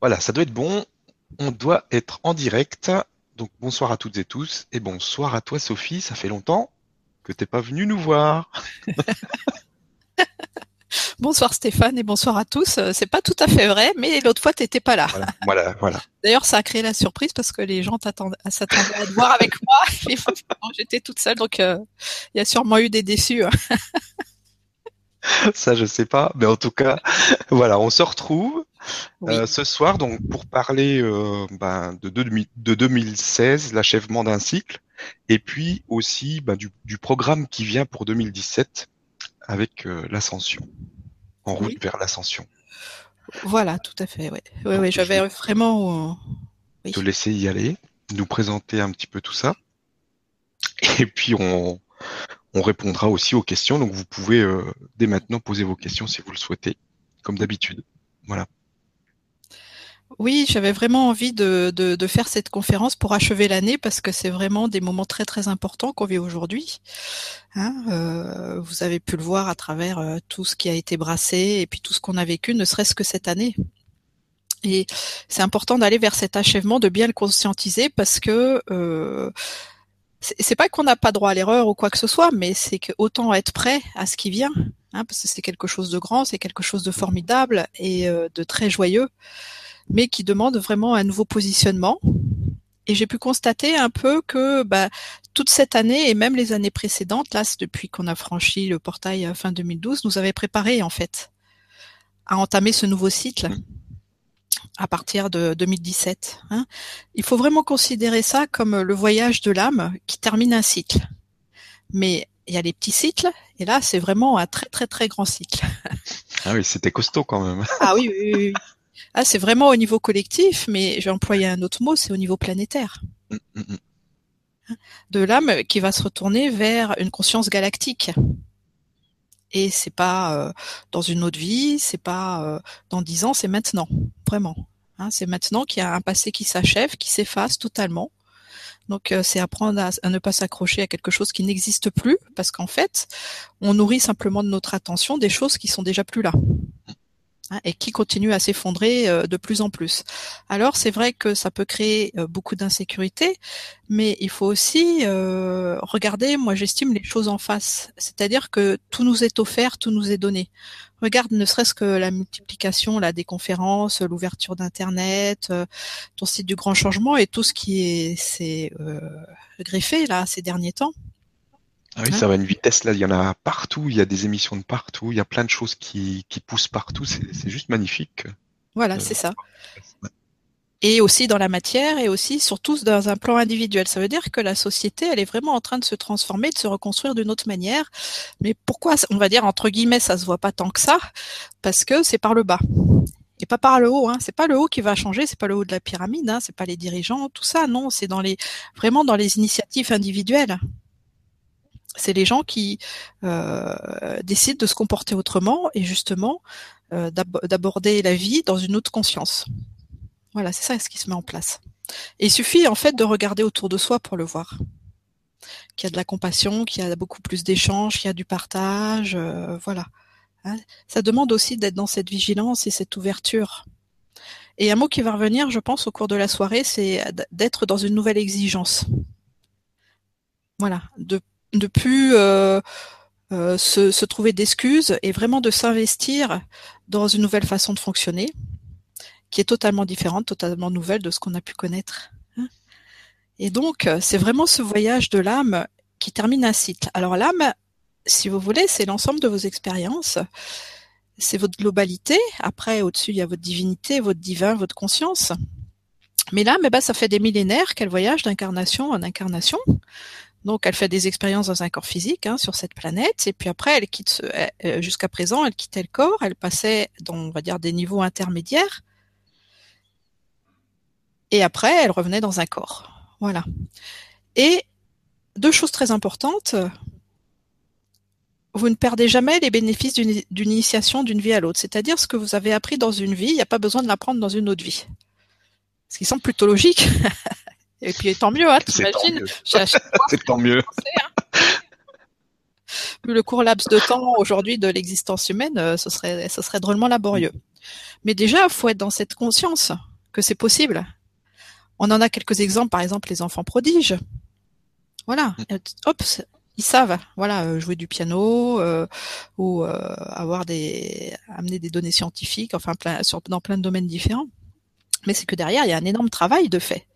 Voilà, ça doit être bon. On doit être en direct. Donc bonsoir à toutes et tous et bonsoir à toi Sophie. Ça fait longtemps que t'es pas venue nous voir. bonsoir Stéphane et bonsoir à tous. C'est pas tout à fait vrai, mais l'autre fois t'étais pas là. Voilà, voilà. D'ailleurs, ça a créé la surprise parce que les gens s'attendaient à te voir avec moi. J'étais toute seule, donc euh, il y a sûrement eu des déçus. Ça, je sais pas, mais en tout cas, voilà, on se retrouve euh, ce soir donc pour parler euh, ben, de, de, 2016, l'achèvement d'un cycle, et puis aussi ben, du, programme qui vient pour 2017 avec euh, l'ascension, en route vers l'ascension. Voilà, tout à fait. Ouais. Ouais, ouais, j'avais vraiment. Te laisser y aller, nous présenter un petit peu tout ça, et puis on, on répondra aussi aux questions. Donc vous pouvez euh, dès maintenant poser vos questions si vous le souhaitez, comme d'habitude. Voilà. Oui, j'avais vraiment envie de, faire cette conférence pour achever l'année parce que c'est vraiment des moments très très importants qu'on vit aujourd'hui. Hein, euh, vous avez pu le voir à travers euh, tout ce qui a été brassé et puis tout ce qu'on a vécu, ne serait-ce que cette année. Et c'est important d'aller vers cet achèvement, de bien le conscientiser parce que c'est pas qu'on n'a pas droit à l'erreur ou quoi que ce soit, mais c'est que autant être prêt à ce qui vient, hein, parce que c'est quelque chose de grand, c'est quelque chose de formidable et euh, de très joyeux, mais qui demande vraiment un nouveau positionnement. Et j'ai pu constater un peu que bah, toute cette année et même les années précédentes, là, depuis qu'on a franchi le portail euh, fin 2012, nous avait préparé en fait à entamer ce nouveau cycle à partir de 2017. Hein. Il faut vraiment considérer ça comme le voyage de l'âme qui termine un cycle. Mais il y a les petits cycles, et là, c'est vraiment un très très très grand cycle. Ah oui, c'était costaud quand même. Ah oui, oui, oui. Ah, c'est vraiment au niveau collectif, mais j'ai employé un autre mot, c'est au niveau planétaire. Mm, mm, mm. De l'âme qui va se retourner vers une conscience galactique et c'est pas euh, dans une autre vie, c'est pas euh, dans dix ans, c'est maintenant, vraiment. Hein, c'est maintenant qu'il y a un passé qui s'achève, qui s'efface totalement. Donc euh, c'est apprendre à, ne pas s'accrocher à quelque chose qui n'existe plus, parce qu'en fait, on nourrit simplement de notre attention des choses qui sont déjà plus là. Hein, et qui continue à s'effondrer euh, de plus en plus. Alors c'est vrai que ça peut créer euh, beaucoup d'insécurité, mais il faut aussi euh, regarder, moi j'estime les choses en face, c'est-à-dire que tout nous est offert, tout nous est donné. Regarde ne serait-ce que la multiplication là, des conférences, l'ouverture d'Internet, ton site du grand changement et tout ce qui est greffé là ces derniers temps. Ah oui, ça va à une vitesse là, il y en a partout, il y a des émissions de partout, il y a plein de choses qui, qui poussent partout, c'est juste magnifique. Voilà, euh, c'est ça. Et aussi dans la matière et aussi surtout dans un plan individuel. Ça veut dire que la société, elle est vraiment en train de se transformer, de se reconstruire d'une autre manière. Mais pourquoi, on va dire entre guillemets, ça se voit pas tant que ça? Parce que c'est par le bas et pas par le haut. Hein. C'est pas le haut qui va changer, c'est pas le haut de la pyramide, hein. c'est pas les dirigeants, tout ça. Non, c'est dans les vraiment dans les initiatives individuelles c'est les gens qui euh, décident de se comporter autrement et justement euh, d'aborder la vie dans une autre conscience. Voilà, c'est ça ce qui se met en place. Et il suffit en fait de regarder autour de soi pour le voir. Qu'il y a de la compassion, qu'il y a beaucoup plus d'échanges, qu'il y a du partage, euh, voilà. Hein. ça demande aussi d'être dans cette vigilance et cette ouverture. Et un mot qui va revenir, je pense, au cours de la soirée, c'est d'être dans une nouvelle exigence. Voilà, de plus euh, euh, se, trouver d'excuses et vraiment de s'investir dans une nouvelle façon de fonctionner qui est totalement différente, totalement nouvelle de ce qu'on a pu connaître. Hein. Et donc, c'est vraiment ce voyage de l'âme qui termine un cycle. Alors l'âme, si vous voulez, c'est l'ensemble de vos expériences, c'est votre globalité. Après, au-dessus, il y a votre divinité, votre divin, votre conscience. Mais l'âme, eh ben, ça fait des millénaires qu'elle voyage d'incarnation en incarnation. Donc, elle fait des expériences dans un corps physique hein, sur cette planète, et puis après, elle quitte. Euh, jusqu'à présent, elle quittait le corps, elle passait dans, on va dire, des niveaux intermédiaires, et après, elle revenait dans un corps. Voilà. Et deux choses très importantes. Vous ne perdez jamais les bénéfices d'une initiation d'une vie à l'autre. C'est-à-dire ce que vous avez appris dans une vie, il n'y a pas besoin de l'apprendre dans une autre vie. Ce qui semble plutôt logique. Et puis tant mieux, hein, t'imagines C'est tant mieux. Hein. le court laps de temps aujourd'hui de l'existence humaine, euh, ce serait, ce serait drôlement laborieux. Mais déjà, il faut être dans cette conscience. que c'est possible. On en a quelques exemples, par exemple les enfants prodiges. Voilà, mm. hop, ils savent, voilà, euh, jouer du piano euh, ou euh, avoir des amener des données scientifiques, enfin plein, sur, dans plein de domaines différents. Mais c'est que derrière, il y a un énorme travail de fait.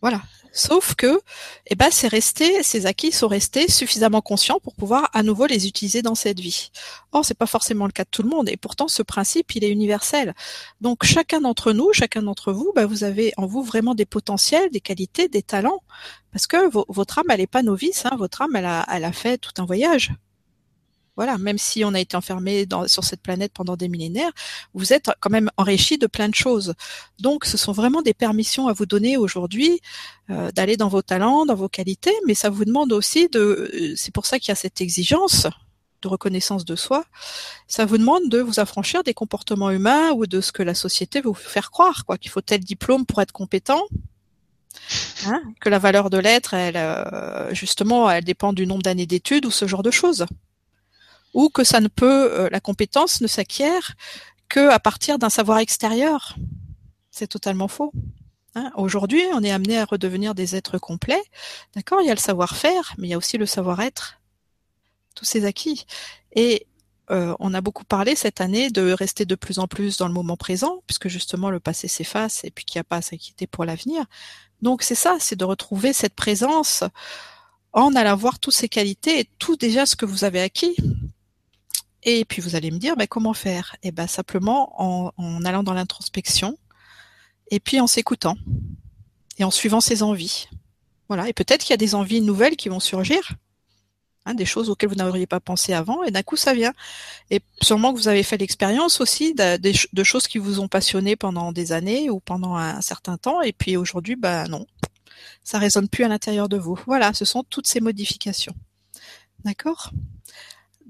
Voilà. Sauf que, eh ben, c'est resté, ces acquis sont restés suffisamment conscients pour pouvoir à nouveau les utiliser dans cette vie. Or, c'est pas forcément le cas de tout le monde, et pourtant, ce principe, il est universel. Donc, chacun d'entre nous, chacun d'entre vous, ben, vous avez en vous vraiment des potentiels, des qualités, des talents, parce que votre âme, elle est pas novice, hein, votre âme, elle a, elle a fait tout un voyage. Voilà, même si on a été enfermé sur cette planète pendant des millénaires, vous êtes quand même enrichi de plein de choses. Donc, ce sont vraiment des permissions à vous donner aujourd'hui euh, d'aller dans vos talents, dans vos qualités, mais ça vous demande aussi de. Euh, c'est pour ça qu'il y a cette exigence de reconnaissance de soi. Ça vous demande de vous affranchir des comportements humains ou de ce que la société veut vous faire croire, quoi, qu'il faut tel diplôme pour être compétent. Hein, que la valeur de l'être, elle, euh, justement, elle dépend du nombre d'années d'études ou ce genre de choses ou que ça ne peut, euh, la compétence ne s'acquiert que à partir d'un savoir extérieur. C'est totalement faux. Hein. Aujourd'hui, on est amené à redevenir des êtres complets. D'accord Il y a le savoir-faire, mais il y a aussi le savoir-être. Tous ces acquis. Et euh, on a beaucoup parlé cette année de rester de plus en plus dans le moment présent, puisque justement le passé s'efface et puis qu'il n'y a pas à s'inquiéter pour l'avenir. Donc c'est ça, c'est de retrouver cette présence en allant voir toutes ces qualités et tout déjà ce que vous avez acquis. Et puis vous allez me dire, bah, comment faire? Eh ben simplement en, allant dans l'introspection, et puis en s'écoutant, et en suivant ses envies. Voilà. Et peut-être qu'il y a des envies nouvelles qui vont surgir, hein, des choses auxquelles vous n'auriez pas pensé avant, et d'un coup ça vient. Et sûrement que vous avez fait l'expérience aussi de, choses qui vous ont passionné pendant des années ou pendant un, certain temps, et puis aujourd'hui, bah non, ça résonne plus à l'intérieur de vous. Voilà, ce sont toutes ces modifications. D'accord?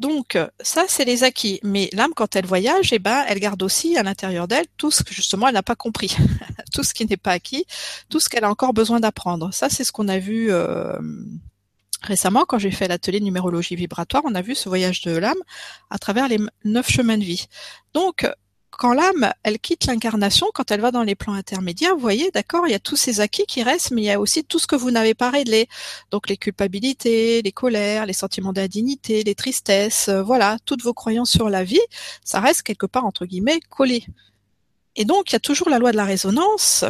Donc ça, c'est les acquis. Mais l'âme, quand elle voyage, eh ben, elle garde aussi à l'intérieur d'elle tout ce que justement elle n'a pas compris, tout ce qui n'est pas acquis, tout ce qu'elle a encore besoin d'apprendre. Ça, c'est ce qu'on a vu euh, récemment quand j'ai fait l'atelier numérologie vibratoire. On a vu ce voyage de l'âme à travers les neuf chemins de vie. Donc quand l'âme, elle quitte l'incarnation, quand elle va dans les plans intermédiaires, vous voyez, d'accord, il y a tous ces acquis qui restent, mais il y a aussi tout ce que vous n'avez pas réglé. Donc les culpabilités, les colères, les sentiments d'indignité, les tristesses, euh, voilà, toutes vos croyances sur la vie, ça reste quelque part, entre guillemets, collé. Et donc, il y a toujours la loi de la résonance.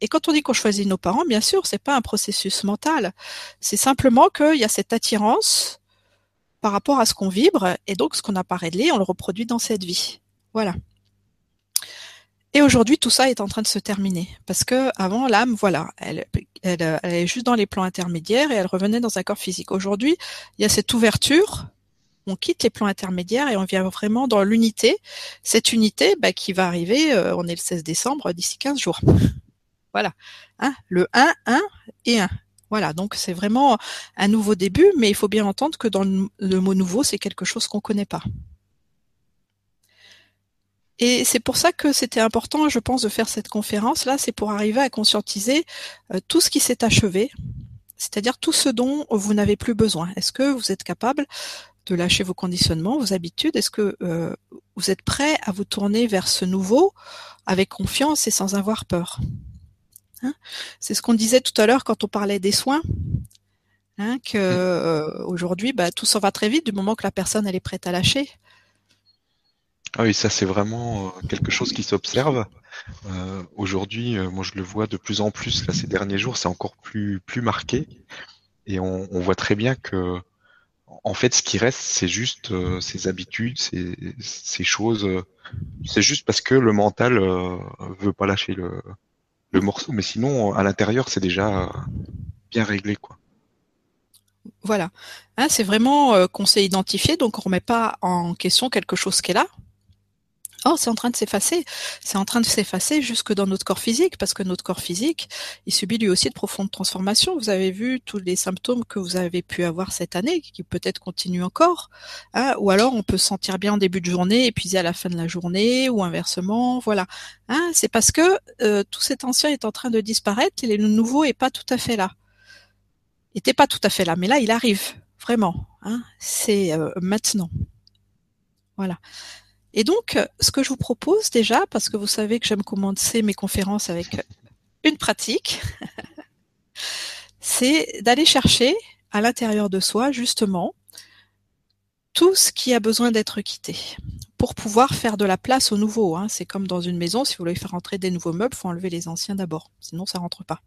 Et quand on dit qu'on choisit nos parents, bien sûr, c'est pas un processus mental. C'est simplement qu'il y a cette attirance par rapport à ce qu'on vibre, et donc ce qu'on n'a pas réglé, on le reproduit dans cette vie. Voilà. Et aujourd'hui, tout ça est en train de se terminer. Parce que avant, l'âme, voilà, elle, elle, est juste dans les plans intermédiaires et elle revenait dans un corps physique. Aujourd'hui, il y a cette ouverture. On quitte les plans intermédiaires et on vient vraiment dans l'unité. Cette unité bah, qui va arriver, euh, on est le 16 décembre, d'ici 15 jours. voilà. Hein, le 1, 1 et 1. Voilà, donc c'est vraiment un nouveau début, mais il faut bien entendre que dans le, mot nouveau, c'est quelque chose qu'on connaît pas. Et c'est pour ça que c'était important, je pense, de faire cette conférence-là, c'est pour arriver à conscientiser euh, tout ce qui s'est achevé, c'est-à-dire tout ce dont vous n'avez plus besoin. Est-ce que vous êtes capable de lâcher vos conditionnements, vos habitudes? Est-ce que euh, vous êtes prêt à vous tourner vers ce nouveau avec confiance et sans avoir peur? Hein? C'est ce qu'on disait tout à l'heure quand on parlait des soins. Hein, que euh, aujourd'hui, bah, tout s'en va très vite du moment que la personne elle est prête à lâcher. Ah oui, ça c'est vraiment euh, quelque chose qui s'observe. Euh, aujourd'hui, euh, moi je le vois de plus en plus là ces derniers jours, c'est encore plus plus marqué, et on, voit très bien que en fait ce qui reste, c'est juste ces habitudes, ces, choses. c'est juste parce que le mental veut pas lâcher le, morceau, mais sinon à l'intérieur c'est déjà bien réglé quoi. Voilà, hein, c'est vraiment qu'on s'est identifié, donc on remet pas en question quelque chose qui est là, Oh, c'est en train de s'effacer. C'est en train de s'effacer jusque dans notre corps physique, parce que notre corps physique, il subit lui aussi de profondes transformations. Vous avez vu tous les symptômes que vous avez pu avoir cette année, qui peut-être continuent encore. Hein, ou alors, on peut se sentir bien en début de journée, épuisé à la fin de la journée, ou inversement. Voilà. Hein, c'est parce que euh, tout cet ancien est en train de disparaître et le nouveau est pas tout à fait là. Il était pas tout à fait là, mais là, il arrive vraiment. Hein, c'est euh, maintenant. Voilà. Et donc, ce que je vous propose déjà, parce que vous savez que j'aime commencer mes conférences avec une pratique, c'est d'aller chercher à l'intérieur de soi, justement, tout ce qui a besoin d'être quitté pour pouvoir faire de la place au nouveau. Hein. C'est comme dans une maison, si vous voulez faire rentrer des nouveaux meubles, faut enlever les anciens d'abord, sinon ça rentre pas.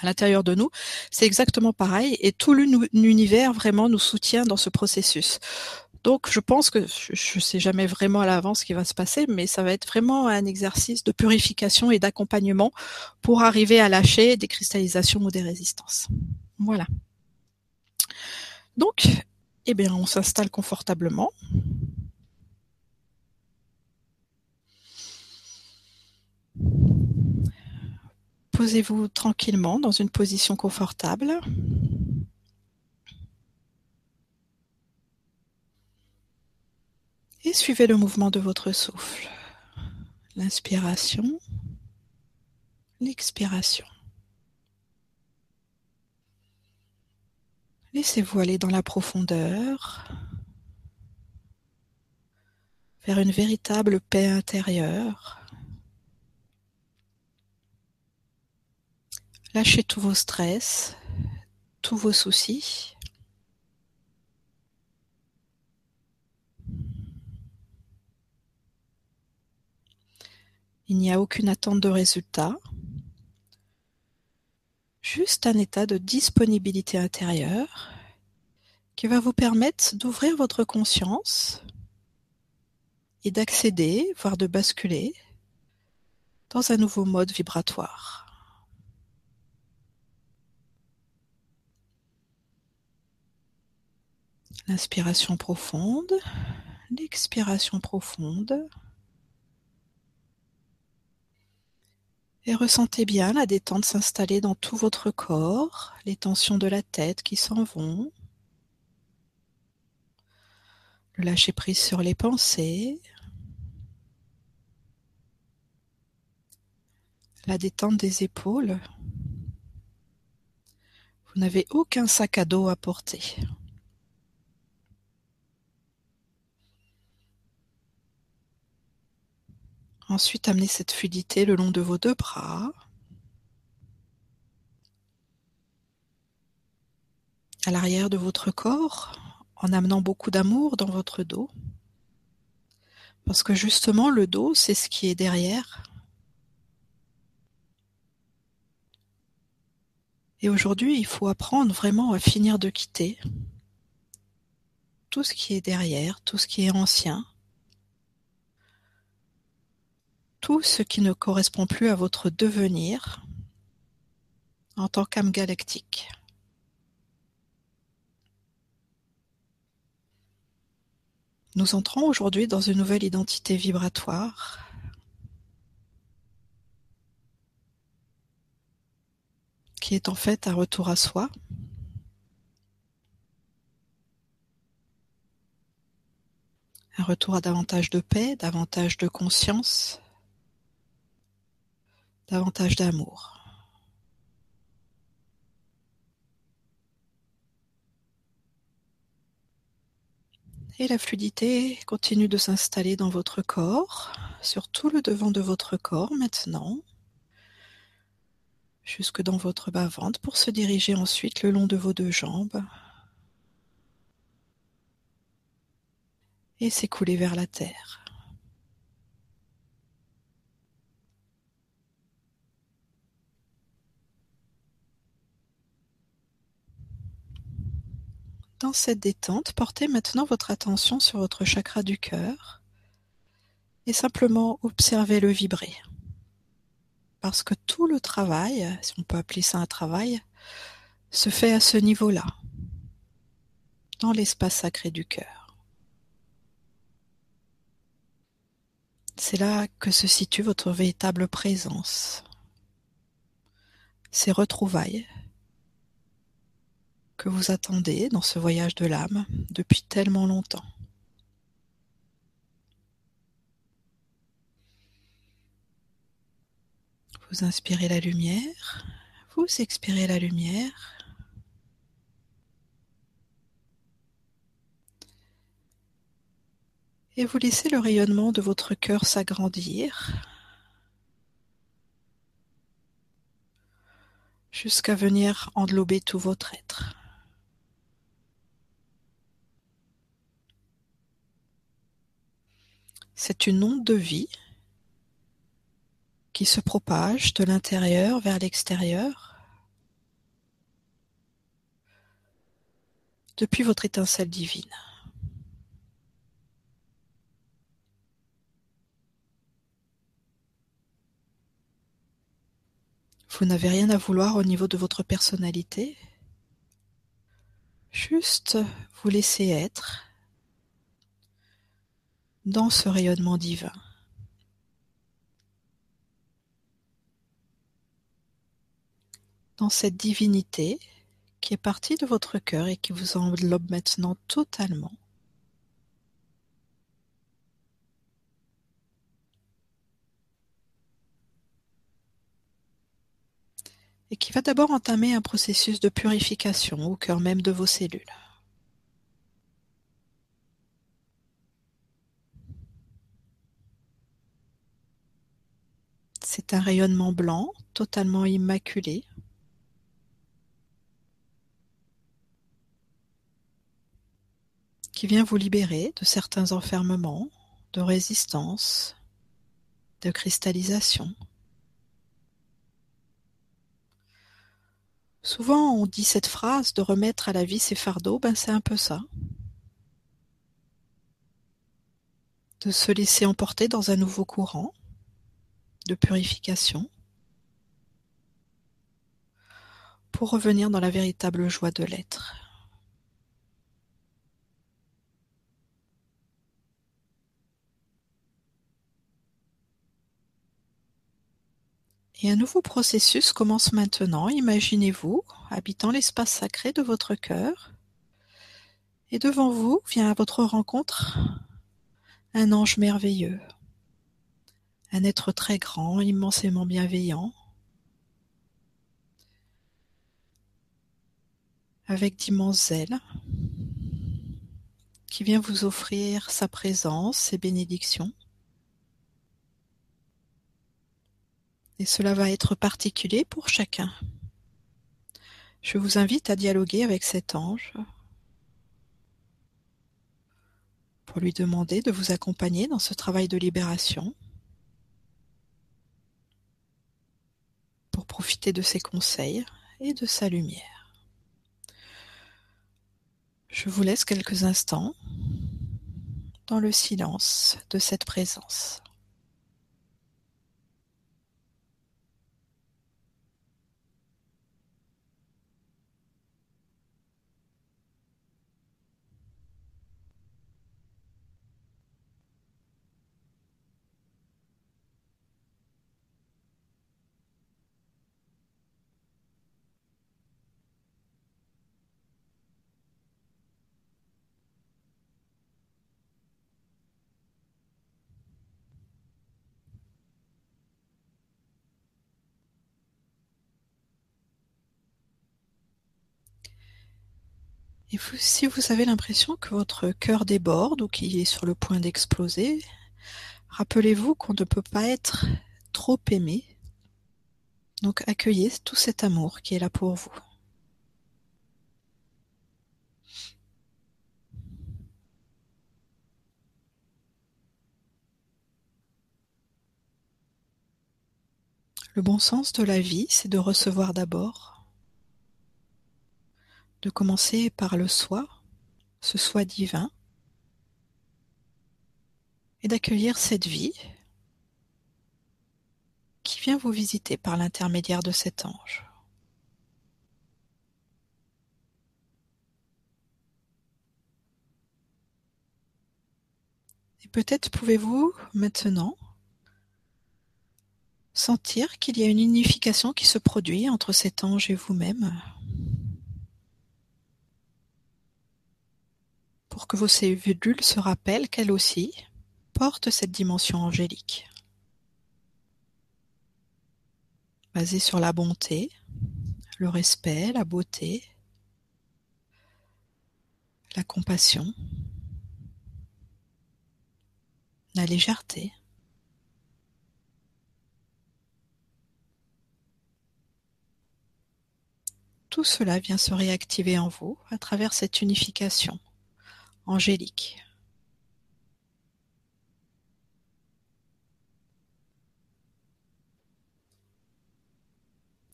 À l'intérieur de nous, c'est exactement pareil, et tout l'univers vraiment nous soutient dans ce processus. Donc, je pense que je ne sais jamais vraiment à l'avance ce qui va se passer, mais ça va être vraiment un exercice de purification et d'accompagnement pour arriver à lâcher des cristallisations ou des résistances. Voilà. Donc, eh on s'installe confortablement. Posez-vous tranquillement dans une position confortable. Et suivez le mouvement de votre souffle. L'inspiration, l'expiration. Laissez-vous aller dans la profondeur, vers une véritable paix intérieure. Lâchez tous vos stress, tous vos soucis. Il n'y a aucune attente de résultat, juste un état de disponibilité intérieure qui va vous permettre d'ouvrir votre conscience et d'accéder, voire de basculer, dans un nouveau mode vibratoire. L'inspiration profonde, l'expiration profonde. Et ressentez bien la détente s'installer dans tout votre corps, les tensions de la tête qui s'en vont, le lâcher prise sur les pensées, la détente des épaules. Vous n'avez aucun sac à dos à porter. Ensuite, amenez cette fluidité le long de vos deux bras. À l'arrière de votre corps, en amenant beaucoup d'amour dans votre dos. Parce que justement, le dos, c'est ce qui est derrière. Et aujourd'hui, il faut apprendre vraiment à finir de quitter tout ce qui est derrière, tout ce qui est ancien, tout ce qui ne correspond plus à votre devenir en tant qu'âme galactique. Nous entrons aujourd'hui dans une nouvelle identité vibratoire. qui est en fait un retour à soi. Un retour à davantage de paix, davantage de conscience, davantage d'amour. Et la fluidité continue de s'installer dans votre corps, sur tout le devant de votre corps maintenant, jusque dans votre bas-ventre pour se diriger ensuite le long de vos deux jambes et s'écouler vers la terre. Dans cette détente, portez maintenant votre attention sur votre chakra du cœur et simplement observez-le vibrer. Parce que tout le travail, si on peut appeler ça un travail, se fait à ce niveau-là, dans l'espace sacré du cœur. C'est là que se situe votre véritable présence, ces retrouvailles que vous attendez dans ce voyage de l'âme depuis tellement longtemps. Vous inspirez la lumière, vous expirez la lumière. Et vous laissez le rayonnement de votre cœur s'agrandir jusqu'à venir englober tout votre être. C'est une onde de vie qui se propage de l'intérieur vers l'extérieur depuis votre étincelle divine. Vous n'avez rien à vouloir au niveau de votre personnalité. Juste vous laisser être dans ce rayonnement divin. Dans cette divinité qui est partie de votre cœur et qui vous enveloppe maintenant totalement. et qui va d'abord entamer un processus de purification au cœur même de vos cellules. C'est un rayonnement blanc, totalement immaculé. qui vient vous libérer de certains enfermements, de résistance, de cristallisation. Souvent on dit cette phrase de remettre à la vie ses fardeaux, ben c'est un peu ça. De se laisser emporter dans un nouveau courant purification pour revenir dans la véritable joie de l'être. Et un nouveau processus commence maintenant. Imaginez-vous habitant l'espace sacré de votre cœur. Et devant vous vient à votre rencontre un ange merveilleux, un être très grand, immensément bienveillant, avec d'immenses ailes, qui vient vous offrir sa présence, ses bénédictions. et cela va être particulier pour chacun. Je vous invite à dialoguer avec cet ange pour lui demander de vous accompagner dans ce travail de libération, profiter de ses conseils et de sa lumière. Je vous laisse quelques instants dans le silence de cette présence. Si vous avez l'impression que votre cœur déborde ou qu'il est sur le point d'exploser, rappelez-vous qu'on ne peut pas être trop aimé. Donc accueillez tout cet amour qui est là pour vous. Le bon sens de la vie, c'est de recevoir d'abord de commencer par le soi, ce soi divin, et d'accueillir cette vie qui vient vous visiter par l'intermédiaire de cet ange. Et peut-être pouvez-vous maintenant sentir qu'il y a une unification qui se produit entre cet ange et vous-même. Pour que vos cellules se rappellent qu'elles aussi portent cette dimension angélique. Basée sur la bonté, le respect, la beauté, la compassion. la légèreté. Tout cela vient se réactiver en vous à travers cette unification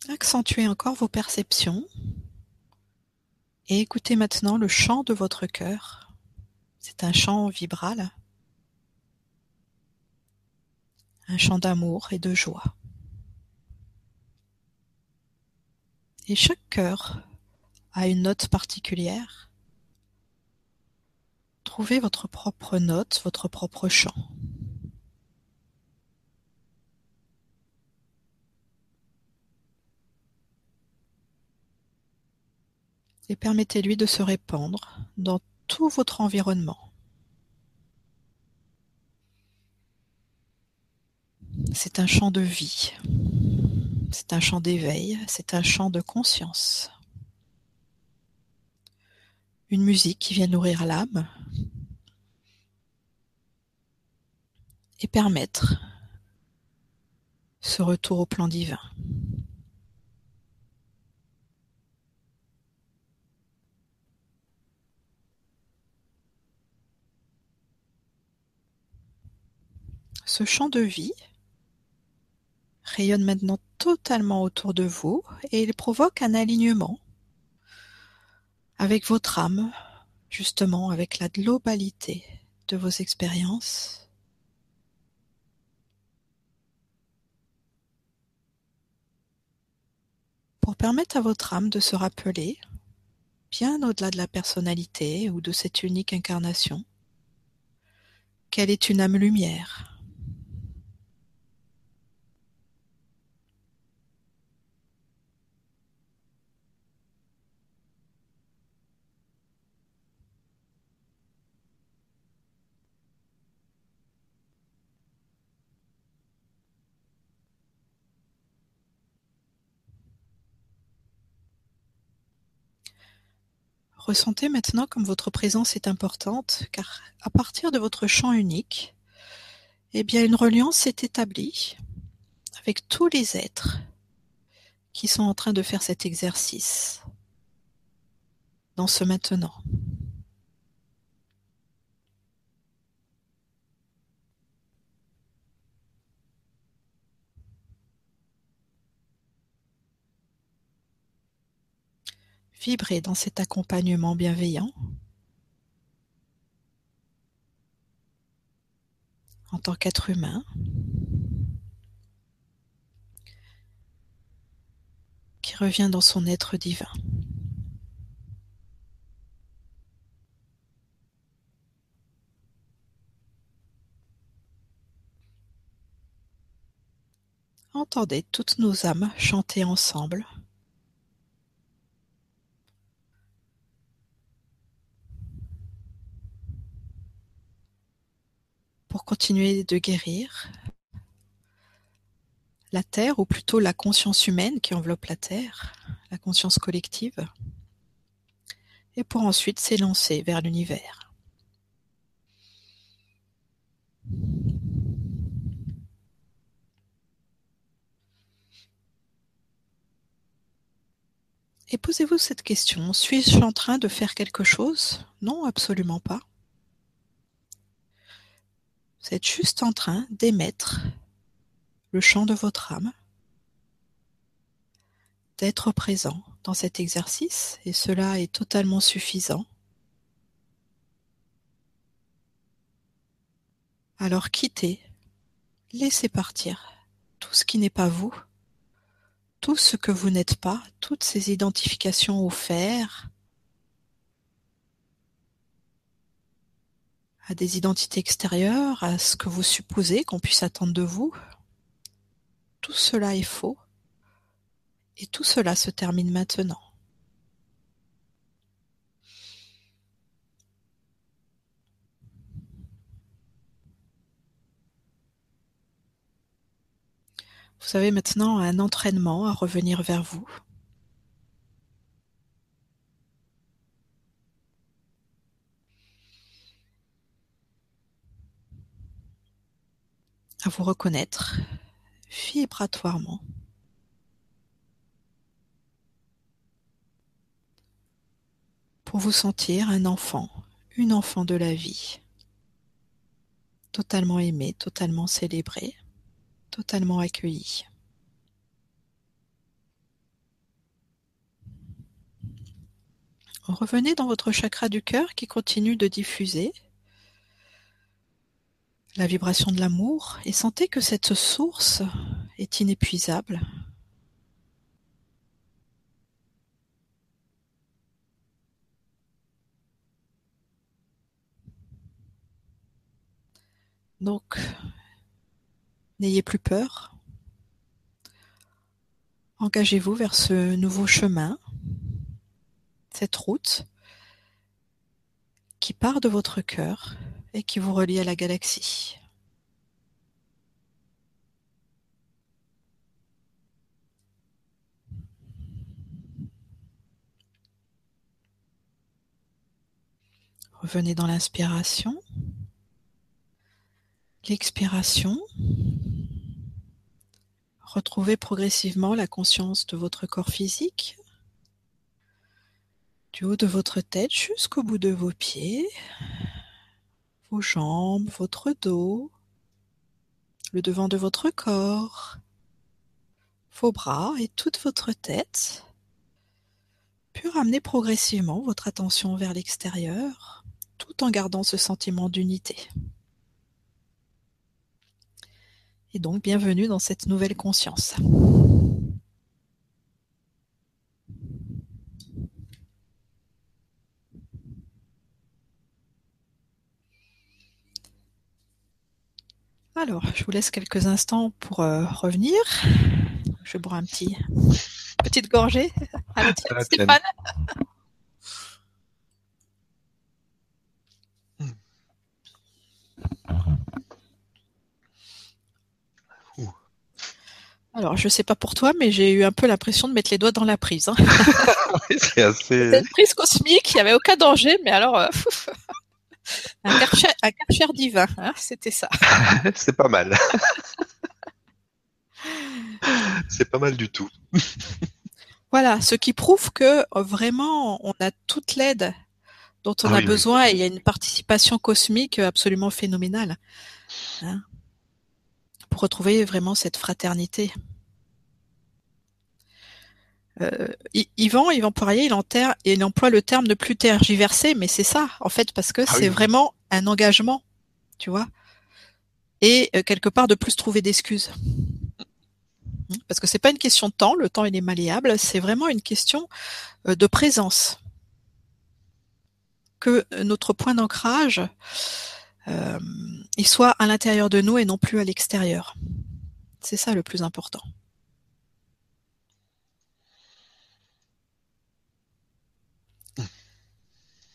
Accentuez encore vos perceptions et écoutez maintenant le chant de votre cœur. C'est un chant vibral, un chant d'amour et de joie. Et chaque cœur a une note particulière. Trouvez votre propre note, votre propre chant. et permettez-lui de se répandre dans tout votre environnement. C'est un champ de vie, c'est un champ d'éveil, c'est un champ de conscience. Une musique qui vient nourrir l'âme et permettre ce retour au plan divin. Ce champ de vie rayonne maintenant totalement autour de vous et il provoque un alignement avec votre âme, justement avec la globalité de vos expériences. Pour permettre à votre âme de se rappeler, bien au-delà de la personnalité ou de cette unique incarnation, qu'elle est une âme lumière? Ressentez maintenant comme votre présence est importante, car à partir de votre champ unique, eh bien une reliance s'est établie avec tous les êtres qui sont en train de faire cet exercice dans ce maintenant. Dans cet accompagnement bienveillant. En tant qu'être humain. Qui revient dans son être divin. Entendez toutes nos âmes chanter ensemble pour continuer de guérir la Terre, ou plutôt la conscience humaine qui enveloppe la Terre, la conscience collective, et pour ensuite s'élancer vers l'univers. Et posez-vous cette question, suis-je en train de faire quelque chose? Non, absolument pas. Vous êtes juste en train d'émettre le chant de votre âme, d'être présent dans cet exercice, et cela est totalement suffisant. Alors quittez, laissez partir tout ce qui n'est pas vous, tout ce que vous n'êtes pas, toutes ces identifications au faire, à des identités extérieures, à ce que vous supposez qu'on puisse attendre de vous. Tout cela est faux. Et tout cela se termine maintenant. Vous avez maintenant un entraînement à revenir vers vous. À vous reconnaître vibratoirement. Pour vous sentir un enfant, une enfant de la vie, totalement aimé, totalement célébré, totalement accueilli. Revenez dans votre chakra du cœur qui continue de diffuser la vibration de l'amour et sentez que cette source est inépuisable. Donc, n'ayez plus peur. Engagez-vous vers ce nouveau chemin, cette route qui part de votre cœur et qui vous relie à la galaxie. Revenez dans l'inspiration, l'expiration. Retrouvez progressivement la conscience de votre corps physique, du haut de votre tête jusqu'au bout de vos pieds, vos jambes, votre dos, le devant de votre corps, vos bras et toute votre tête, puis ramener progressivement votre attention vers l'extérieur, tout en gardant ce sentiment d'unité. Et donc, bienvenue dans cette nouvelle conscience. Alors, je vous laisse quelques instants pour euh, revenir. Je vais boire un petit petite gorgée. À la tienne, Stéphane. Alors, je sais pas pour toi, mais j'ai eu un peu l'impression de mettre les doigts dans la prise. Hein. c'est assez. une prise cosmique, il n'y avait aucun danger, mais alors, euh, un karcher, divin, hein, c'était ça. c'est pas mal. c'est pas mal du tout. voilà, ce qui prouve que euh, vraiment on a toute l'aide dont on ah a besoin et il y a une participation cosmique absolument phénoménale hein, pour retrouver vraiment cette fraternité. Euh, Yvan, Yvan Poirier, il, enterre, il emploie le terme de plus tergiverser, mais c'est ça, en fait, parce que ah c'est vraiment un engagement, tu vois, et euh, quelque part de plus trouver d'excuses. Parce que c'est pas une question de temps, le temps il est malléable, c'est vraiment une question euh, de présence. Que notre point d'ancrage, euh, il soit à l'intérieur de nous et non plus à l'extérieur. C'est ça le plus important.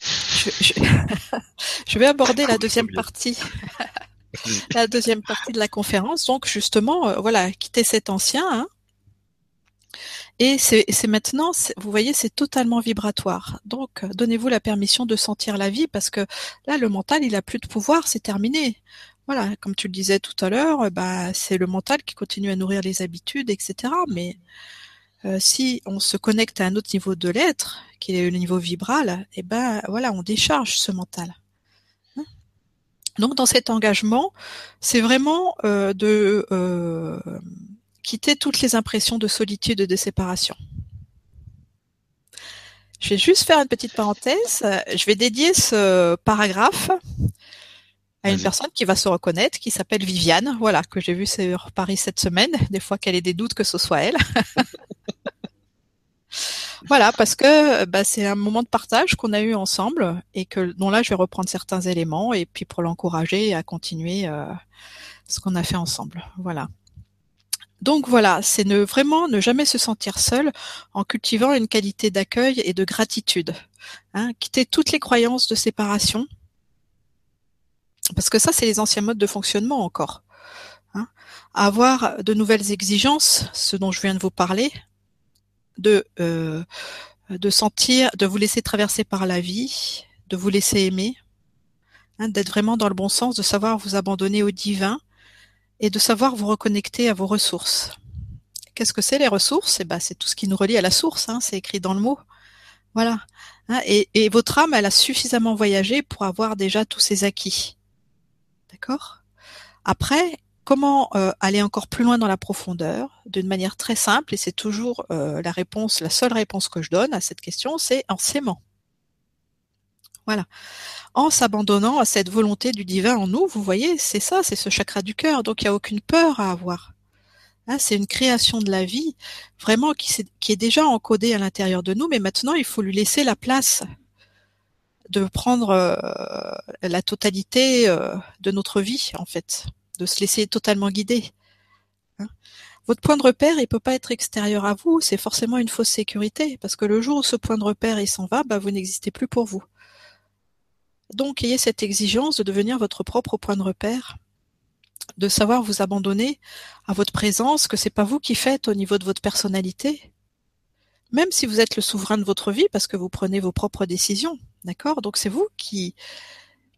Je, vais aborder la deuxième partie. la deuxième partie de la conférence. Donc justement, euh, voilà, quitter cet ancien. Hein. et c'est maintenant, vous voyez, c'est totalement vibratoire. Donc, donnez-vous la permission de sentir la vie parce que là, le mental, il a plus de pouvoir, c'est terminé. Voilà, comme tu le disais tout à l'heure, bah, c'est le mental qui continue à nourrir les habitudes, etc. Mais euh, si on se connecte à un autre niveau de l'être, qui est le niveau vibral, et eh ben voilà, on décharge ce mental. Hein? Donc dans cet engagement, c'est vraiment euh, de euh, quitter toutes les impressions de solitude et de séparation. Je vais juste faire une petite parenthèse. Je vais dédier ce paragraphe à une personne qui va se reconnaître, qui s'appelle Viviane, voilà, que j'ai vu sur Paris cette semaine, des fois qu'elle ait des doutes que ce soit elle. voilà, parce que bah, c'est un moment de partage qu'on a eu ensemble et que dont là je vais reprendre certains éléments et puis pour l'encourager à continuer euh, ce qu'on a fait ensemble. Voilà. Donc voilà, c'est ne vraiment ne jamais se sentir seul en cultivant une qualité d'accueil et de gratitude. Hein, quitter toutes les croyances de séparation, parce que ça, c'est les anciens modes de fonctionnement encore. Hein. Avoir de nouvelles exigences, ce dont je viens de vous parler, de euh, de sentir, de vous laisser traverser par la vie, de vous laisser aimer, hein, d'être vraiment dans le bon sens, de savoir vous abandonner au divin et de savoir vous reconnecter à vos ressources. Qu'est-ce que c'est les ressources? Eh ben, c'est tout ce qui nous relie à la source. Hein, c'est écrit dans le mot. Voilà. Hein, et, et, votre âme, elle a suffisamment voyagé pour avoir déjà tous ses acquis. D'accord? Après, comment euh, aller encore plus loin dans la profondeur? D'une manière très simple, et c'est toujours euh, la réponse, la seule réponse que je donne à cette question, c'est en s'aimant. Voilà. En s'abandonnant à cette volonté du divin en nous, vous voyez, c'est ça, c'est ce chakra du cœur. Donc il n'y a aucune peur à avoir. Hein, c'est une création de la vie, vraiment qui, qui est déjà encodée à l'intérieur de nous, mais maintenant il faut lui laisser la place de prendre euh, la totalité euh, de notre vie, en fait, de se laisser totalement guider. Hein. Votre point de repère, il peut pas être extérieur à vous, c'est forcément une fausse sécurité, parce que le jour où ce point de repère s'en va, bah, vous n'existez plus pour vous. Donc ayez cette exigence de devenir votre propre point de repère, de savoir vous abandonner à votre présence, que c'est pas vous qui faites au niveau de votre personnalité, même si vous êtes le souverain de votre vie parce que vous prenez vos propres décisions, d'accord? Donc c'est vous qui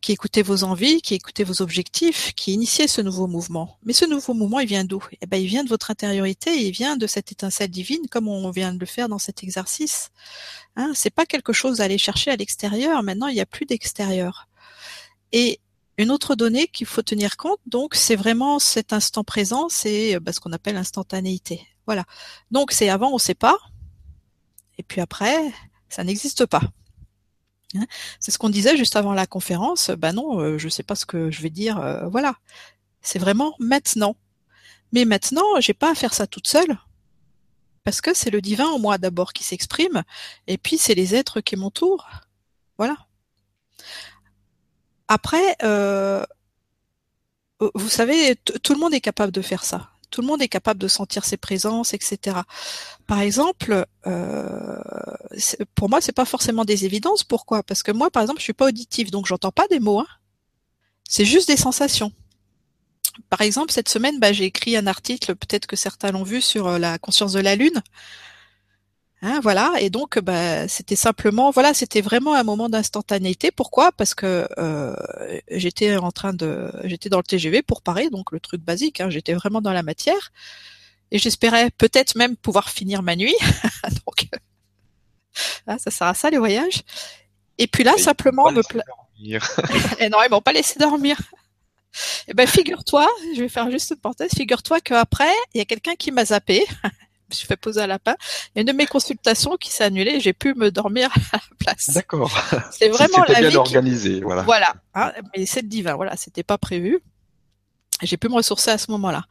qui écoutez vos envies, qui écoutez vos objectifs, qui initiez ce nouveau mouvement. Mais ce nouveau mouvement, il vient d'où? Eh ben, il vient de votre intériorité, il vient de cette étincelle divine, comme on vient de le faire dans cet exercice. Hein, c'est pas quelque chose à aller chercher à l'extérieur. Maintenant, il n'y a plus d'extérieur. Et une autre donnée qu'il faut tenir compte, donc, c'est vraiment cet instant présent, c'est bah, ce qu'on appelle l'instantanéité. Voilà. Donc, c'est avant, on ne sait pas, et puis après, ça n'existe pas. Hein. C'est ce qu'on disait juste avant la conférence. Ben non, euh, je sais pas ce que je vais dire. Euh, voilà, c'est vraiment maintenant. Mais maintenant, j'ai pas à faire ça toute seule, parce que c'est le divin en moi d'abord qui s'exprime, et puis c'est les êtres qui m'entourent. Voilà. Après, euh, vous savez, tout le monde est capable de faire ça tout le monde est capable de sentir ses présences, etc. Par exemple, euh, pour moi, c'est pas forcément des évidences. Pourquoi? Parce que moi, par exemple, je suis pas auditive, donc j'entends pas des mots. Hein. C'est juste des sensations. Par exemple, cette semaine, bah, j'ai écrit un article, peut-être que certains l'ont vu, sur euh, la conscience de la Lune. Hein, voilà, et donc bah, c'était simplement, voilà, c'était vraiment un moment d'instantanéité. Pourquoi? Parce que euh, j'étais en train de, j'étais dans le TGV pour Paris, donc le truc basique. Hein, j'étais vraiment dans la matière, et j'espérais peut-être même pouvoir finir ma nuit. donc là, ça sert à ça les voyages. Et puis là, simplement me et eh non, ils m'ont pas laissé dormir. Eh ben, figure-toi, je vais faire juste une parenthèse, figure-toi qu'après, il y a quelqu'un qui m'a zappé me suis fait poser un lapin. Il y a une de mes consultations qui s'est annulée. J'ai pu me dormir à la place. D'accord. C'est vraiment la bien vie organisé, voilà. Voilà. Hein, mais c'est divin. Voilà, c'était pas prévu. J'ai pu me ressourcer à ce moment-là.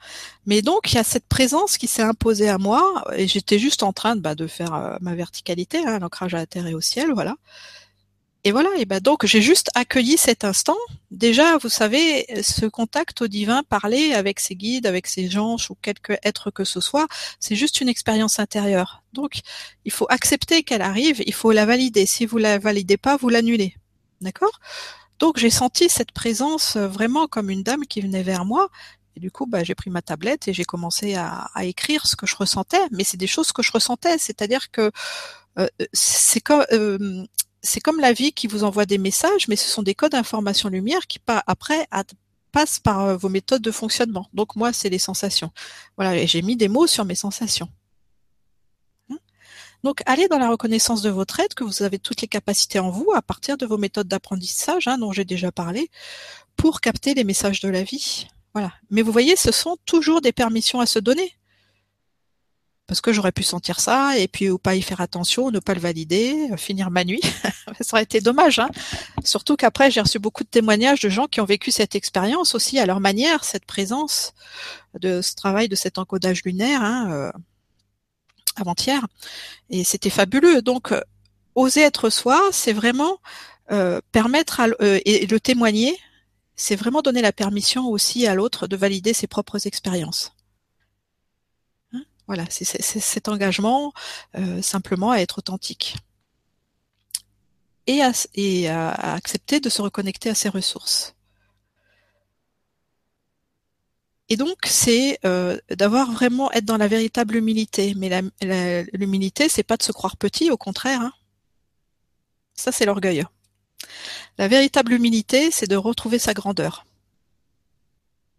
Mais donc il y a cette présence qui s'est imposée à moi et j'étais juste en train de, bah, de faire euh, ma verticalité, hein, l'ancrage à la terre et au ciel, voilà. Et voilà, et ben donc j'ai juste accueilli cet instant. Déjà, vous savez, ce contact au divin, parler avec ses guides, avec ses anges ou quelque être que ce soit, c'est juste une expérience intérieure. Donc, il faut accepter qu'elle arrive, il faut la valider. Si vous la validez pas, vous l'annulez. D'accord? Donc j'ai senti cette présence vraiment comme une dame qui venait vers moi. Et du coup, bah, j'ai pris ma tablette et j'ai commencé à, écrire ce que je ressentais. Mais c'est des choses que je ressentais, c'est-à-dire que euh, c'est comme euh, c'est comme la vie qui vous envoie des messages, mais ce sont des codes d'information lumière qui après passent par euh, vos méthodes de fonctionnement. Donc moi, c'est les sensations. Voilà, j'ai mis des mots sur mes sensations. Hein? Donc, allez dans la reconnaissance de votre aide, que vous avez toutes les capacités en vous à partir de vos méthodes d'apprentissage, hein, dont j'ai déjà parlé, pour capter les messages de la vie. Voilà. Mais vous voyez, ce sont toujours des permissions à se donner parce que j'aurais pu sentir ça et puis ou pas y faire attention, ne pas le valider, euh, finir ma nuit. ça aurait été dommage. Hein Surtout qu'après, j'ai reçu beaucoup de témoignages de gens qui ont vécu cette expérience aussi à leur manière, cette présence de ce travail, de cet encodage lunaire hein, euh, avant-hier. Et c'était fabuleux. Donc, euh, oser être soi, c'est vraiment euh, permettre à, et le témoigner, c'est vraiment donner la permission aussi à l'autre de valider ses propres expériences. Voilà, c'est cet engagement euh, simplement à être authentique et, à, accepter de se reconnecter à ses ressources. Et donc, c'est euh, d'avoir vraiment être dans la véritable humilité. Mais l'humilité, c'est pas de se croire petit, au contraire. Hein. Ça, c'est l'orgueil. La véritable humilité, c'est de retrouver sa grandeur.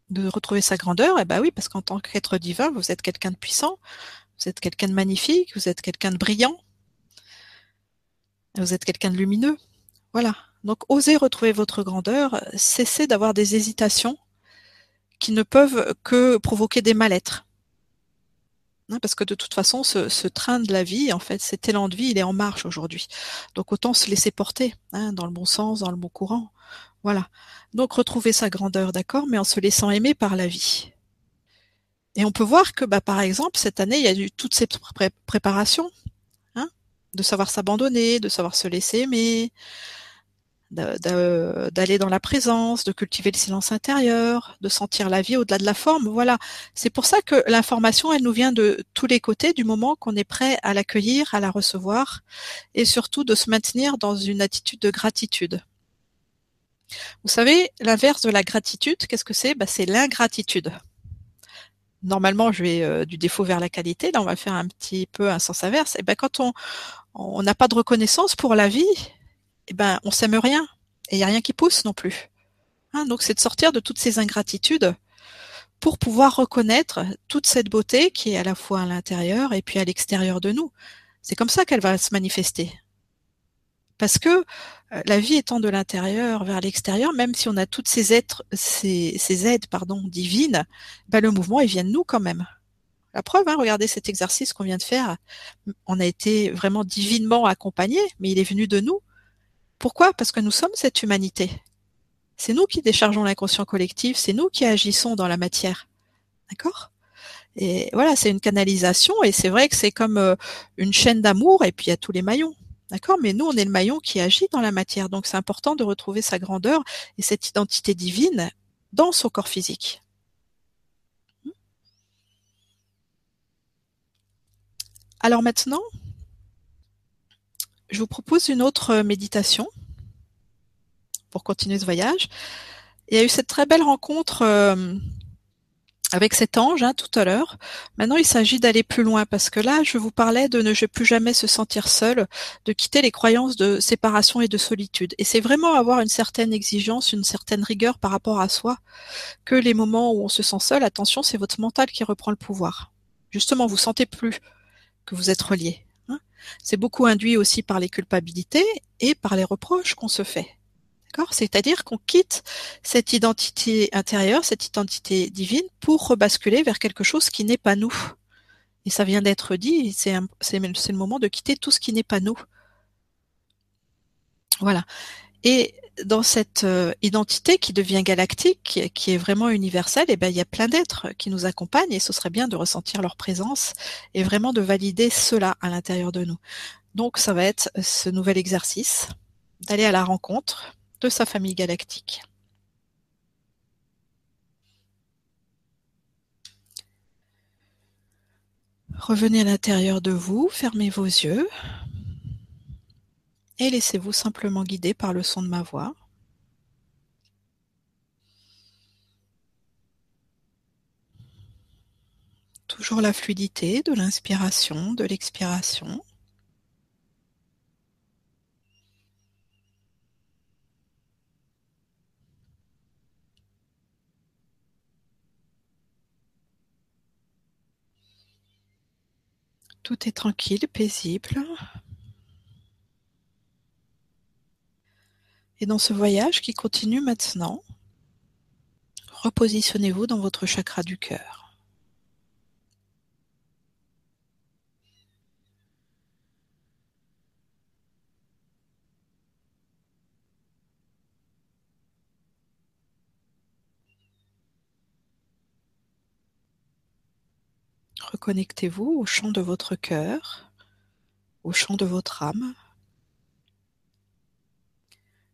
De retrouver sa grandeur, eh ben oui, parce qu'en tant qu'être divin, vous êtes quelqu'un de puissant, vous êtes quelqu'un de magnifique, vous êtes quelqu'un de brillant, vous êtes quelqu'un de lumineux. Voilà. Donc, osez retrouver votre grandeur, cessez d'avoir des hésitations qui ne peuvent que provoquer des mal-être. Hein, parce que de toute façon, ce, train de la vie, en fait, cet élan de vie, il est en marche aujourd'hui. Donc autant se laisser porter, hein, dans le bon sens, dans le bon courant. Voilà. Donc retrouver sa grandeur, d'accord, mais en se laissant aimer par la vie. Et on peut voir que, bah, par exemple, cette année, il y a eu toutes ces préparations, hein, de savoir s'abandonner, de savoir se laisser aimer, d'aller dans la présence, de cultiver le silence intérieur, de sentir la vie au-delà de la forme. Voilà. C'est pour ça que l'information, elle nous vient de tous les côtés du moment qu'on est prêt à l'accueillir, à la recevoir, et surtout de se maintenir dans une attitude de gratitude. Vous savez, l'inverse de la gratitude, qu'est-ce que c'est? Bah, C'est l'ingratitude. Normalement, je vais euh, du défaut vers la qualité. Là, on va faire un petit peu un sens inverse. Et ben, quand on n'a pas de reconnaissance pour la vie, eh ben, on s'aime rien. Et il n'y a rien qui pousse non plus. Hein, donc c'est de sortir de toutes ces ingratitudes pour pouvoir reconnaître toute cette beauté qui est à la fois à l'intérieur et puis à l'extérieur de nous. C'est comme ça qu'elle va se manifester. Parce que euh, la vie étant de l'intérieur vers l'extérieur, même si on a toutes ces êtres, ces, aides, pardon, divines, ben le mouvement, il vient de nous quand même. La preuve, hein, regardez cet exercice qu'on vient de faire. On a été vraiment divinement accompagnés, mais il est venu de nous. Pourquoi? Parce que nous sommes cette humanité. C'est nous qui déchargeons l'inconscient collectif, c'est nous qui agissons dans la matière. D'accord? Et voilà, c'est une canalisation et c'est vrai que c'est comme euh, une chaîne d'amour et puis il y a tous les maillons. D'accord Mais nous, on est le maillon qui agit dans la matière. Donc c'est important de retrouver sa grandeur et cette identité divine dans son corps physique. Alors maintenant, je vous propose une autre euh, méditation pour continuer ce voyage. Il y a eu cette très belle rencontre euh, avec cet ange hein, tout à l'heure. Maintenant, il s'agit d'aller plus loin parce que là, je vous parlais de ne plus jamais se sentir seul, de quitter les croyances de séparation et de solitude. Et c'est vraiment avoir une certaine exigence, une certaine rigueur par rapport à soi, que les moments où on se sent seul, attention, c'est votre mental qui reprend le pouvoir. Justement, vous sentez plus que vous êtes relié. C'est beaucoup induit aussi par les culpabilités et par les reproches qu'on se fait. C'est-à-dire qu'on quitte cette identité intérieure, cette identité divine, pour rebasculer vers quelque chose qui n'est pas nous. Et ça vient d'être dit, c'est le moment de quitter tout ce qui n'est pas nous. Voilà. Et dans cette euh, identité qui devient galactique, qui est vraiment universelle, et eh ben il y a plein d'êtres qui nous accompagnent et ce serait bien de ressentir leur présence et vraiment de valider cela à l'intérieur de nous. Donc ça va être ce nouvel exercice d'aller à la rencontre sa famille galactique. Revenez à l'intérieur de vous, fermez vos yeux et laissez-vous simplement guider par le son de ma voix. Toujours la fluidité de l'inspiration, de l'expiration. Tout est tranquille, paisible. Et dans ce voyage qui continue maintenant, repositionnez-vous dans votre chakra du cœur. Reconnectez-vous au chant de votre cœur, au chant de votre âme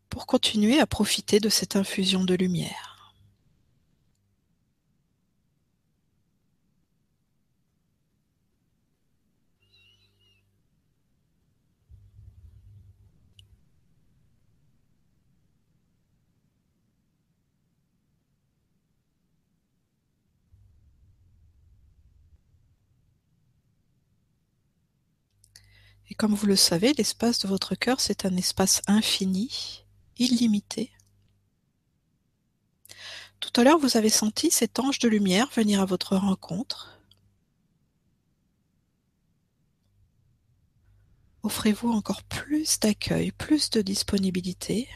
pour continuer à profiter de cette infusion de lumière. Et comme vous le savez, l'espace de votre cœur, c'est un espace infini illimité. Tout à l'heure, vous avez senti cet ange de lumière venir à votre rencontre. Offrez-vous encore plus d'accueil, plus de disponibilité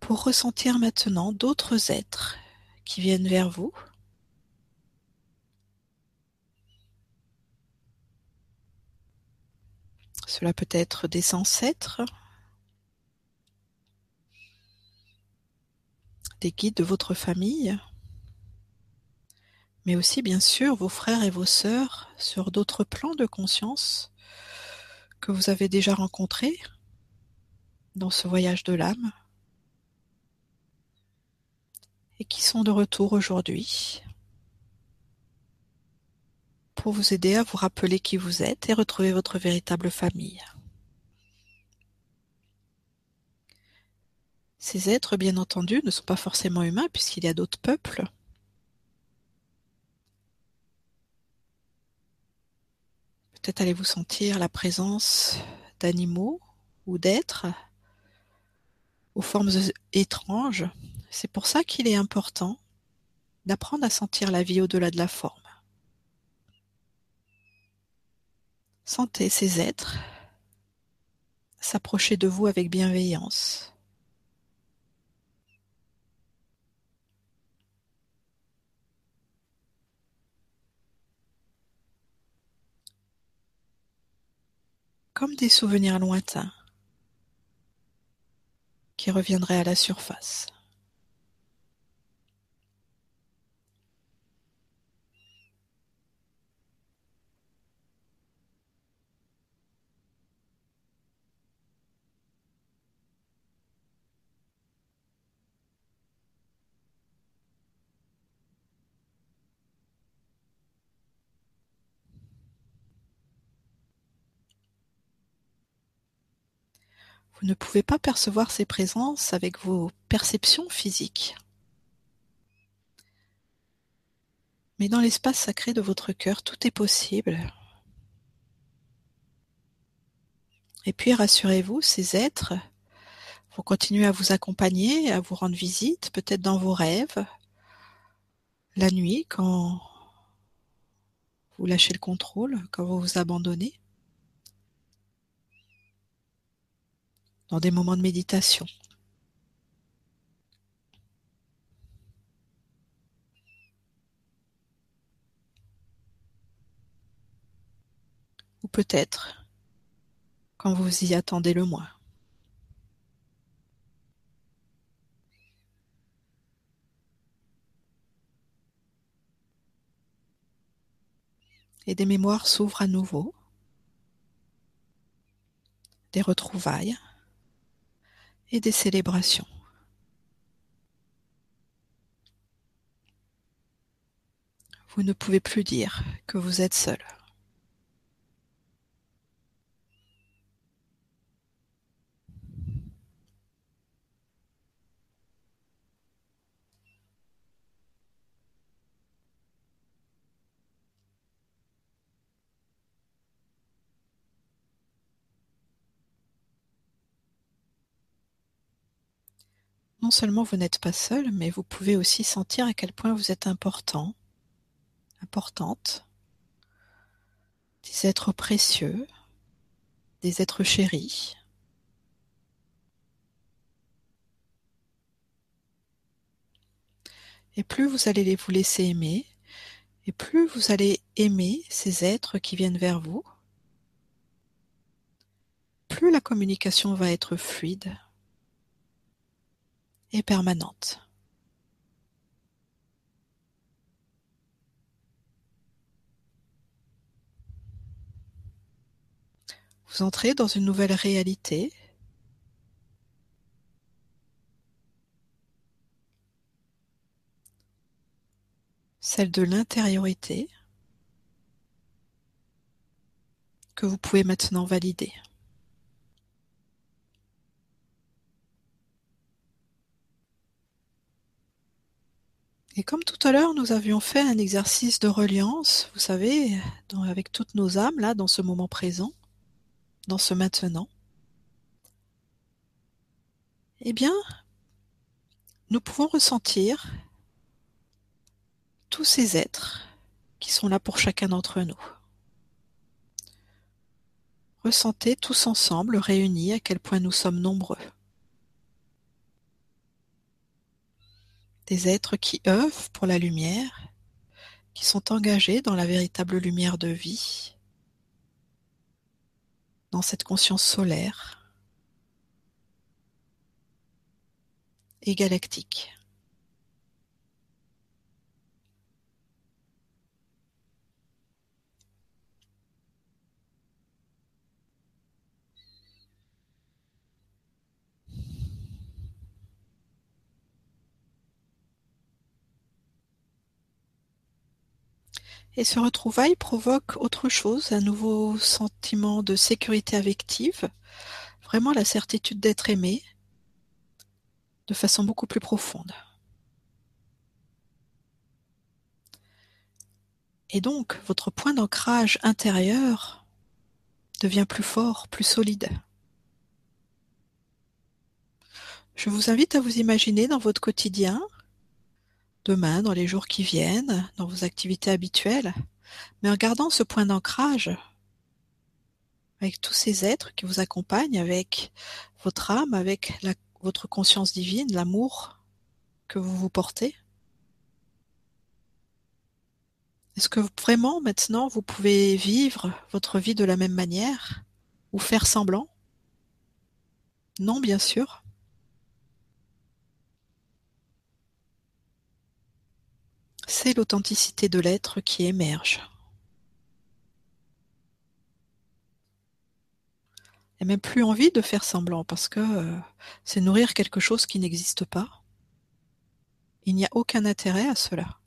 pour ressentir maintenant d'autres êtres qui viennent vers vous. Cela peut être des ancêtres, des guides de votre famille, mais aussi bien sûr vos frères et vos sœurs sur d'autres plans de conscience que vous avez déjà rencontrés dans ce voyage de l'âme et qui sont de retour aujourd'hui pour vous aider à vous rappeler qui vous êtes et retrouver votre véritable famille. Ces êtres, bien entendu, ne sont pas forcément humains puisqu'il y a d'autres peuples. Peut-être allez-vous sentir la présence d'animaux ou d'êtres aux formes étranges. C'est pour ça qu'il est important d'apprendre à sentir la vie au-delà de la forme. Sentez ces êtres s'approcher de vous avec bienveillance. comme des souvenirs lointains qui reviendraient à la surface. Vous ne pouvez pas percevoir ces présences avec vos perceptions physiques. Mais dans l'espace sacré de votre cœur, tout est possible. Et puis rassurez-vous, ces êtres vont continuer à vous accompagner, à vous rendre visite, peut-être dans vos rêves, la nuit quand vous lâchez le contrôle, quand vous vous abandonnez. Dans des moments de méditation. Ou peut-être quand vous y attendez le moins. Et des mémoires s'ouvrent à nouveau, des retrouvailles et des célébrations. Vous ne pouvez plus dire que vous êtes seul. Non seulement vous n'êtes pas seul, mais vous pouvez aussi sentir à quel point vous êtes important, importante, des êtres précieux, des êtres chéris. Et plus vous allez vous laisser aimer, et plus vous allez aimer ces êtres qui viennent vers vous, plus la communication va être fluide, et permanente. Vous entrez dans une nouvelle réalité. Celle de l'intériorité que vous pouvez maintenant valider. Et comme tout à l'heure, nous avions fait un exercice de reliance, vous savez, avec toutes nos âmes, là, dans ce moment présent, dans ce maintenant. Eh bien, nous pouvons ressentir tous ces êtres qui sont là pour chacun d'entre nous. Ressentez tous ensemble, réunis, à quel point nous sommes nombreux. Des êtres qui œuvrent pour la lumière, qui sont engagés dans la véritable lumière de vie, dans cette conscience solaire et galactique. Et ce retrouvaille provoque autre chose, un nouveau sentiment de sécurité affective, vraiment la certitude d'être aimé de façon beaucoup plus profonde. Et donc, votre point d'ancrage intérieur devient plus fort, plus solide. Je vous invite à vous imaginer dans votre quotidien demain, dans les jours qui viennent, dans vos activités habituelles, mais en gardant ce point d'ancrage avec tous ces êtres qui vous accompagnent, avec votre âme, avec votre conscience divine, l'amour que vous vous portez. Est-ce que vraiment maintenant vous pouvez vivre votre vie de la même manière ou faire semblant? Non, bien sûr. C'est l'authenticité de l'être qui émerge. A même plus envie de faire semblant parce que euh, c'est nourrir quelque chose qui n'existe pas. Il n'y a aucun intérêt à cela.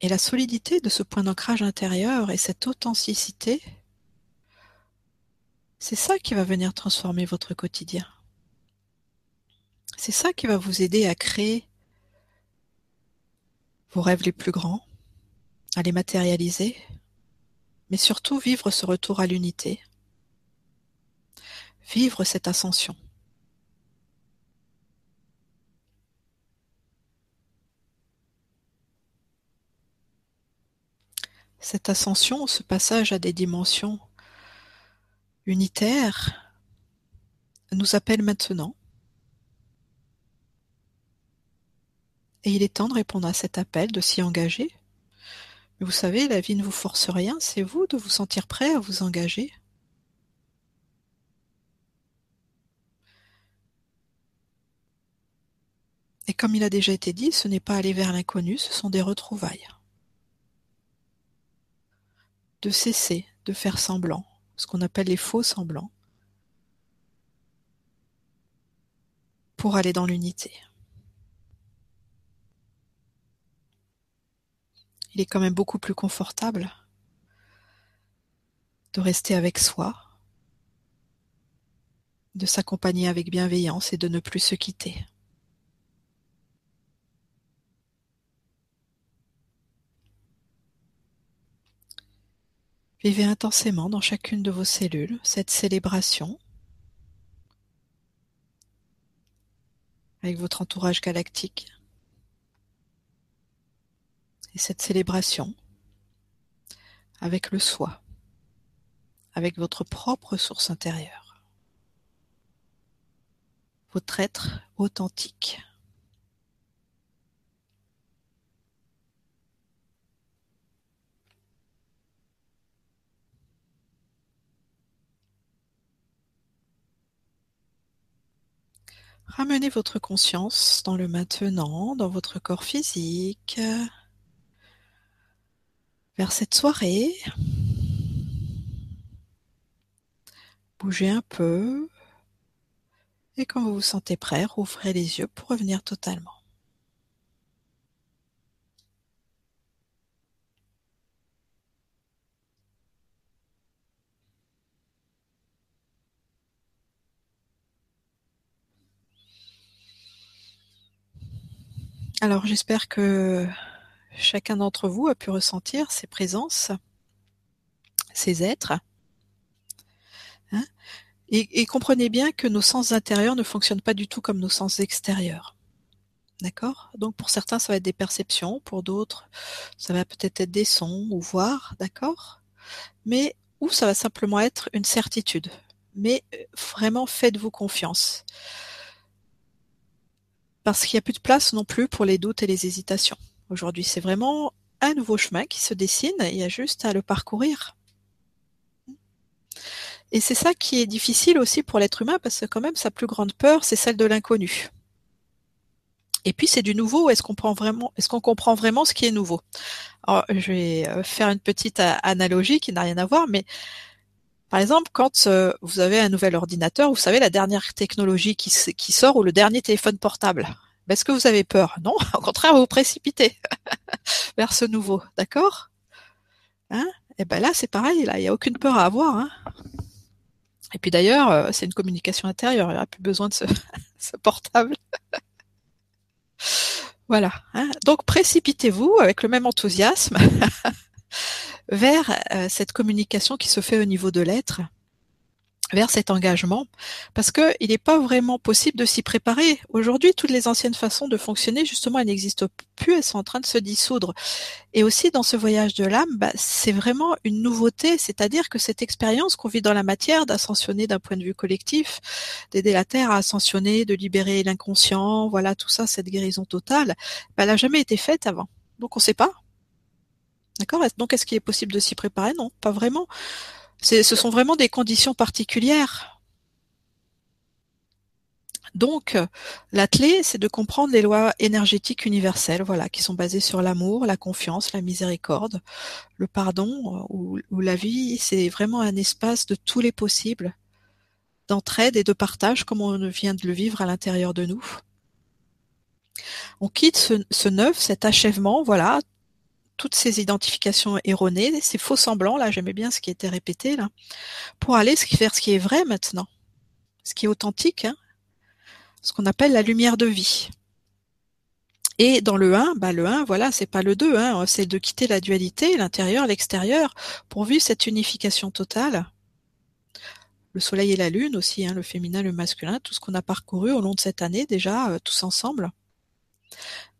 Et la solidité de ce point d'ancrage intérieur et cette authenticité c'est ça qui va venir transformer votre quotidien. C'est ça qui va vous aider à créer vos rêves les plus grands, à les matérialiser, mais surtout vivre ce retour à l'unité, vivre cette ascension. Cette ascension, ce passage à des dimensions unitaire nous appelle maintenant. Et il est temps de répondre à cet appel, de s'y engager. Mais vous savez, la vie ne vous force rien, c'est vous de vous sentir prêt à vous engager. Et comme il a déjà été dit, ce n'est pas aller vers l'inconnu, ce sont des retrouvailles. De cesser de faire semblant, ce qu'on appelle les faux semblants, pour aller dans l'unité. Il est quand même beaucoup plus confortable de rester avec soi, de s'accompagner avec bienveillance et de ne plus se quitter. Vivez intensément dans chacune de vos cellules cette célébration avec votre entourage galactique. Et cette célébration avec le soi, avec votre propre source intérieure, votre être authentique. Ramenez votre conscience dans le maintenant, dans votre corps physique, vers cette soirée. Bougez un peu. Et quand vous vous sentez prêt, rouvrez les yeux pour revenir totalement. Alors j'espère que chacun d'entre vous a pu ressentir ces présences ces êtres. Hein et, et, comprenez bien que nos sens intérieurs ne fonctionnent pas du tout comme nos sens extérieurs. D'accord? Donc pour certains, ça va être des perceptions, pour d'autres, ça va peut-être être des sons ou voir, d'accord? Mais ou ça va simplement être une certitude. Mais euh, vraiment, faites-vous confiance. Parce qu'il n'y a plus de place non plus pour les doutes et les hésitations. Aujourd'hui, c'est vraiment un nouveau chemin qui se dessine, il y a juste à le parcourir. Et c'est ça qui est difficile aussi pour l'être humain, parce que quand même, sa plus grande peur, c'est celle de l'inconnu. Et puis c'est du nouveau. Est-ce qu'on vraiment, est-ce qu'on comprend vraiment ce qui est nouveau? Alors, je vais euh, faire une petite euh, analogie qui n'a rien à voir, mais par exemple, quand euh, vous avez un nouvel ordinateur, vous savez la dernière technologie qui, sort ou le dernier téléphone portable. Est-ce que vous avez peur? Non, au contraire, vous vous précipitez vers ce nouveau, d'accord? Hein? Et eh ben là, c'est pareil, là, il n'y a aucune peur à avoir. Hein et puis d'ailleurs, c'est une communication intérieure, il n'y a plus besoin de ce, ce portable. Voilà. Hein. Donc précipitez-vous avec le même enthousiasme vers euh, cette communication qui se fait au niveau de l'être vers cet engagement, parce que il n'est pas vraiment possible de s'y préparer. Aujourd'hui, toutes les anciennes façons de fonctionner, justement, elles n'existent plus, elles sont en train de se dissoudre. Et aussi, dans ce voyage de l'âme, bah, c'est vraiment une nouveauté, c'est-à-dire que cette expérience qu'on vit dans la matière, d'ascensionner d'un point de vue collectif, d'aider la Terre à ascensionner, de libérer l'inconscient, voilà, tout ça, cette guérison totale, bah, elle n'a jamais été faite avant. Donc, on ne sait pas. D'accord Donc, est-ce qu'il est possible de s'y préparer? Non, pas vraiment ce sont vraiment des conditions particulières. Donc, la c'est de comprendre les lois énergétiques universelles, voilà, qui sont basées sur l'amour, la confiance, la miséricorde, le pardon, ou, la vie, c'est vraiment un espace de tous les possibles, d'entraide et de partage, comme on vient de le vivre à l'intérieur de nous. On quitte ce, ce neuf, cet achèvement, voilà, toutes ces identifications erronées, ces faux semblants, là, j'aimais bien ce qui était répété, là, pour aller vers ce qui est vrai maintenant, ce qui est authentique, hein, ce qu'on appelle la lumière de vie. Et dans le 1, bah le 1, voilà, c'est pas le 2, hein, c'est de quitter la dualité, l'intérieur, l'extérieur, pour vivre cette unification totale. Le soleil et la lune aussi, hein, le féminin, le masculin, tout ce qu'on a parcouru au long de cette année déjà, euh, tous ensemble,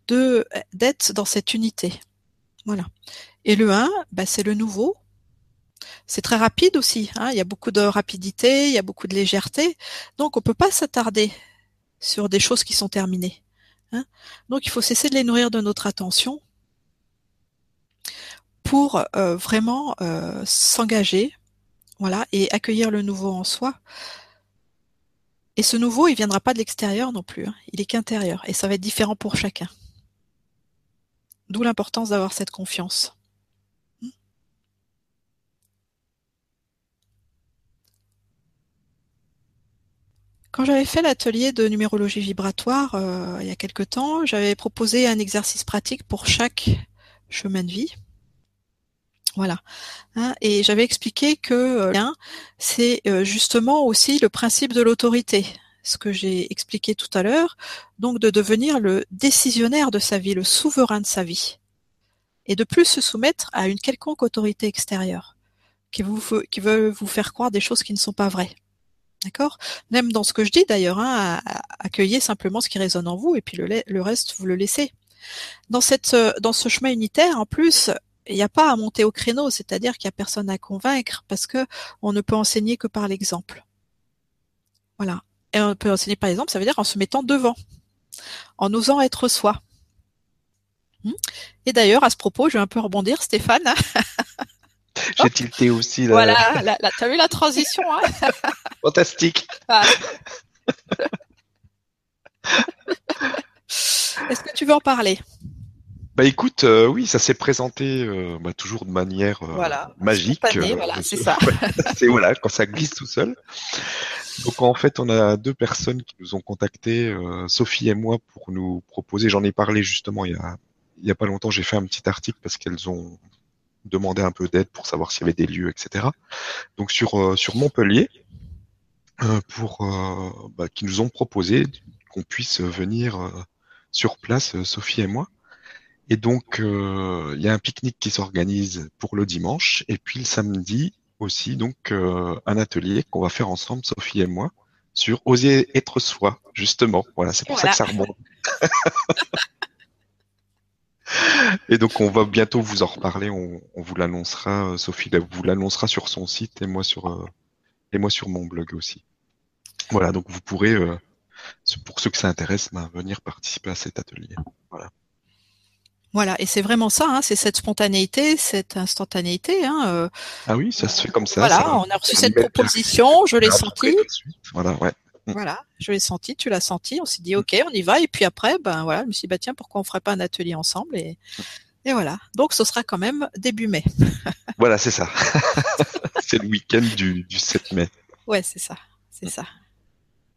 de d'être dans cette unité. Voilà. Et le 1, bah, c'est le nouveau. C'est très rapide aussi. Hein. Il y a beaucoup de rapidité, il y a beaucoup de légèreté. Donc on peut pas s'attarder sur des choses qui sont terminées. Hein. Donc il faut cesser de les nourrir de notre attention pour euh, vraiment euh, s'engager, voilà, et accueillir le nouveau en soi. Et ce nouveau, il viendra pas de l'extérieur non plus. Hein. Il est qu'intérieur, et ça va être différent pour chacun. D'où l'importance d'avoir cette confiance. Quand j'avais fait l'atelier de numérologie vibratoire euh, il y a quelque temps, j'avais proposé un exercice pratique pour chaque chemin de vie. Voilà. Hein, et j'avais expliqué que euh, c'est euh, justement aussi le principe de l'autorité ce que j'ai expliqué tout à l'heure, donc de devenir le décisionnaire de sa vie, le souverain de sa vie, et de plus se soumettre à une quelconque autorité extérieure qui, veut vous faire croire des choses qui ne sont pas vraies. D'accord? Même dans ce que je dis d'ailleurs, hein, accueillez simplement ce qui résonne en vous et puis le, le reste, vous le laissez. Dans, cette, dans ce chemin unitaire, en plus, il n'y a pas à monter au créneau, c'est-à-dire qu'il n'y a personne à convaincre parce que on ne peut enseigner que par l'exemple. Voilà. Et on peut enseigner par exemple, ça veut dire en se mettant devant, en osant être soi. Hmm. Et d'ailleurs, à ce propos, je vais un peu rebondir, Stéphane. J'ai tilté aussi. Voilà, t'as vu la transition hein Fantastique. Est-ce que tu veux en parler? Bah écoute, euh, oui, ça s'est présenté euh, bah, toujours de manière euh, magique. voilà, c'est ça. c'est voilà, quand ça glisse tout seul. Donc en fait, on a deux personnes qui nous ont contactés, euh, Sophie et moi, pour nous proposer. J'en ai parlé justement il y a il y a pas longtemps. J'ai fait un petit article parce qu'elles ont demandé un peu d'aide pour savoir s'il y avait des lieux, etc. Donc sur euh, sur Montpellier, euh, pour bah, qui nous ont proposé qu'on puisse venir sur place, Sophie et moi. Et donc il y a un pique-nique qui s'organise pour le dimanche et puis le samedi aussi donc un atelier qu'on va faire ensemble, Sophie et moi, sur oser être soi, justement. Voilà, c'est pour ça que ça remonte. et donc on va bientôt vous en reparler. On, vous l'annoncera. Sophie vous l'annoncera sur son site et moi sur et moi sur mon blog aussi. Voilà, donc vous pourrez, pour ceux que ça intéresse, ben, venir participer à cet atelier. Voilà. Voilà, et c'est vraiment ça, hein, c'est cette spontanéité, cette instantanéité. Hein, euh, ah oui, ça se fait comme ça. Voilà, on a reçu cette proposition, je l'ai sentie. Voilà, ouais. Mm. Voilà, je l'ai senti, tu l'as senti, on s'est dit ok, on y va, et puis après, ben voilà, je me suis dit bah tiens, pourquoi on ferait pas un atelier ensemble et, et voilà. Donc ce sera quand même début mai. voilà, c'est ça. c'est le week-end du, du 7 mai. Ouais, c'est ça, c'est ça.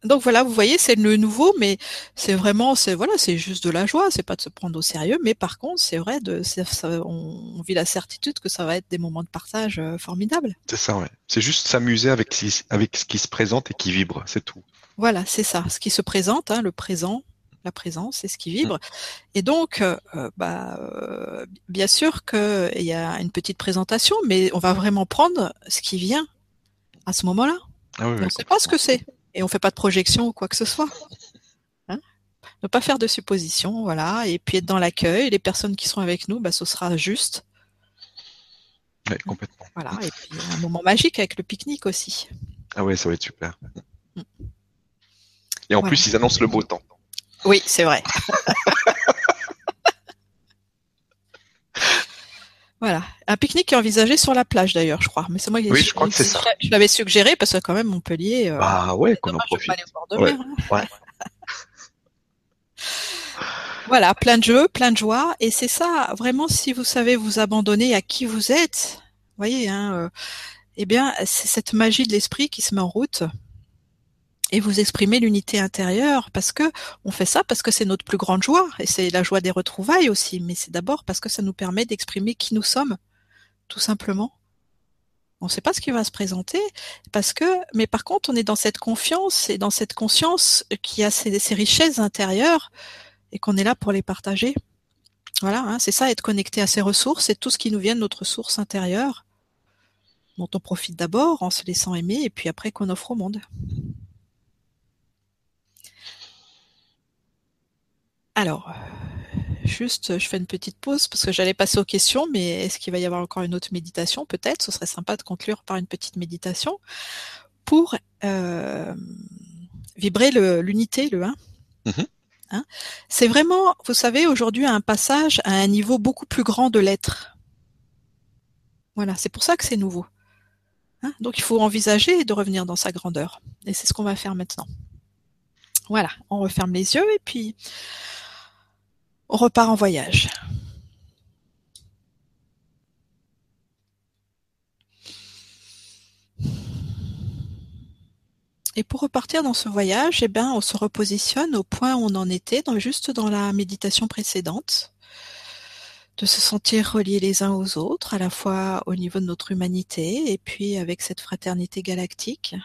Donc voilà, vous voyez, c'est le nouveau, mais c'est vraiment, c'est voilà, c'est juste de la joie, c'est pas de se prendre au sérieux, mais par contre, c'est vrai, de, ça, on, vit la certitude que ça va être des moments de partage euh, formidables. C'est ça, ouais. C'est juste s'amuser avec, avec ce qui se présente et qui vibre, c'est tout. Voilà, c'est ça, ce qui se présente, hein, le présent, la présence, c'est ce qui vibre. Et donc, euh, bah, euh, bien sûr qu'il y a une petite présentation, mais on va vraiment prendre ce qui vient à ce moment-là. Ah oui, on ne sait pas ce que c'est et on fait pas de projection ou quoi que ce soit. Hein? Ne pas faire de suppositions, voilà, et puis être dans l'accueil. Les personnes qui seront avec nous, bah, ce sera juste. Oui, complètement. Voilà, et puis un moment magique avec le pique-nique aussi. Ah ouais, ça va être super. Mm. Et en plus, ils annoncent le beau temps. Oui, c'est vrai. Voilà. Un pique-nique est envisagé sur la plage d'ailleurs, je crois. Mais c'est moi qui Oui, je crois que c'est ça. Je l'avais suggéré parce que quand même Montpellier. Euh, bah ouais, qu'on en profite. Hein. voilà, plein de jeux, plein de joie, et c'est ça. Vraiment, si vous savez vous abandonner à qui vous êtes, voyez, hein, euh, eh bien, c'est cette magie de l'esprit qui se met en route et vous exprimez l'unité intérieure parce que on fait ça parce que c'est notre plus grande joie et c'est la joie des retrouvailles aussi. Mais c'est d'abord parce que ça nous permet d'exprimer qui nous sommes tout simplement. On ne sait pas ce qui va se présenter parce que mais par contre on est dans cette confiance et dans cette conscience qui a ces, ces richesses intérieures et qu'on est là pour les partager. Voilà hein, c'est ça être connecté à ces ressources c'est tout ce qui nous vient de notre source intérieure dont on profite d'abord en se laissant aimer et puis après qu'on offre au monde Alors, juste, je fais une petite pause parce que j'allais passer aux questions, mais est-ce qu'il va y avoir encore une autre méditation Peut-être, ce serait sympa de conclure par une petite méditation pour euh, vibrer l'unité, le 1. Mm-hmm. Hein? C'est vraiment, vous savez, aujourd'hui un passage à un niveau beaucoup plus grand de l'être. Voilà, c'est pour ça que c'est nouveau. Hein? Donc il faut envisager de revenir dans sa grandeur. Et c'est ce qu'on va faire maintenant. Voilà, on referme les yeux et puis on repart en voyage. Et pour repartir dans ce voyage, eh ben, on se repositionne au point où on en était, juste dans la méditation précédente, de se sentir reliés les uns aux autres, à la fois au niveau de notre humanité et puis avec cette fraternité galactique.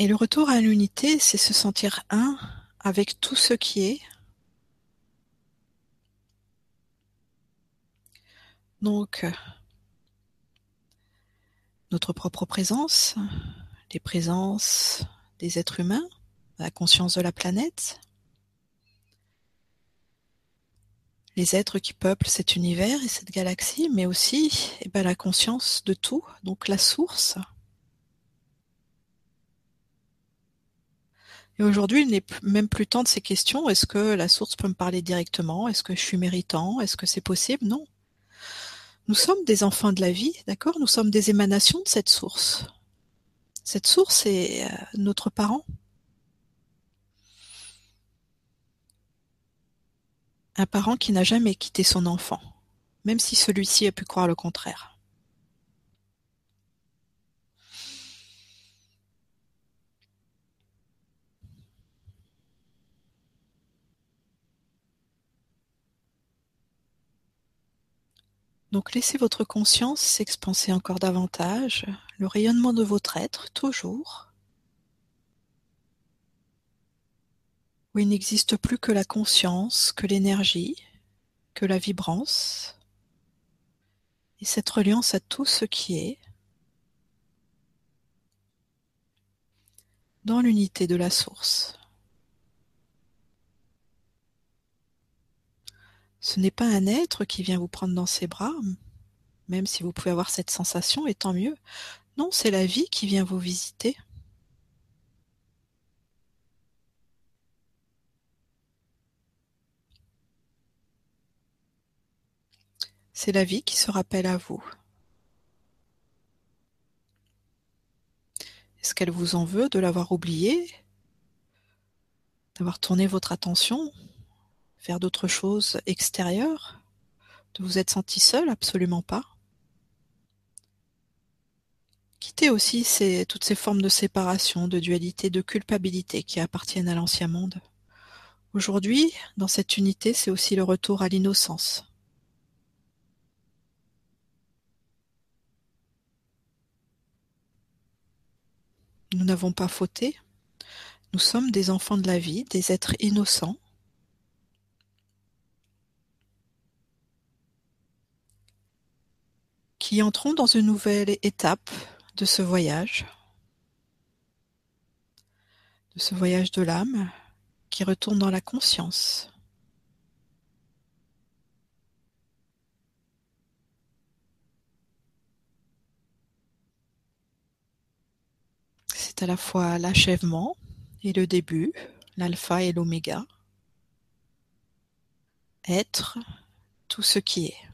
Et le retour à l'unité, c'est se sentir un avec tout ce qui est. Donc, notre propre présence, les présences des êtres humains, la conscience de la planète, les êtres qui peuplent cet univers et cette galaxie, mais aussi eh ben, la conscience de tout, donc la source, Et aujourd'hui, il n'est même plus temps de ces questions. Est-ce que la source peut me parler directement? Est-ce que je suis méritant? Est-ce que c'est possible? Non. Nous sommes des enfants de la vie, d'accord? Nous sommes des émanations de cette source. Cette source est euh, notre parent. Un parent qui n'a jamais quitté son enfant, même si celui-ci a pu croire le contraire. Donc laissez votre conscience s'expanser encore davantage, le rayonnement de votre être, toujours, où il n'existe plus que la conscience, que l'énergie, que la vibrance, et cette reliance à tout ce qui est, dans l'unité de la source. Ce n'est pas un être qui vient vous prendre dans ses bras, même si vous pouvez avoir cette sensation, et tant mieux. Non, c'est la vie qui vient vous visiter. C'est la vie qui se rappelle à vous. Est-ce qu'elle vous en veut de l'avoir oublié D'avoir tourné votre attention? Vers d'autres choses extérieures? De vous être senti seul? Absolument pas. Quittez aussi toutes ces formes de séparation, de dualité, de culpabilité qui appartiennent à l'ancien monde. Aujourd'hui, dans cette unité, c'est aussi le retour à l'innocence. Nous n'avons pas fauté. Nous sommes des enfants de la vie, des êtres innocents. Qui entrons dans une nouvelle étape de ce voyage, de ce voyage de l'âme qui retourne dans la conscience. C'est à la fois l'achèvement et le début, l'alpha et l'oméga. Être tout ce qui est.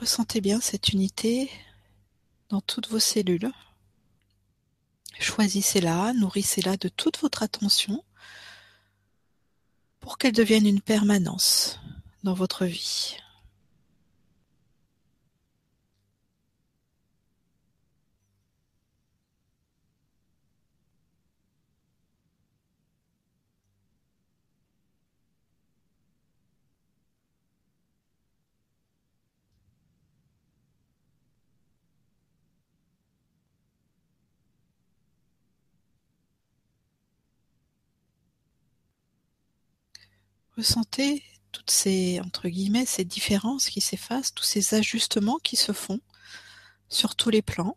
Ressentez bien cette unité dans toutes vos cellules. Choisissez-la, nourrissez-la de toute votre attention pour qu'elle devienne une permanence dans votre vie. Ressentez toutes ces, entre guillemets, ces différences qui s'effacent, tous ces ajustements qui se font sur tous les plans.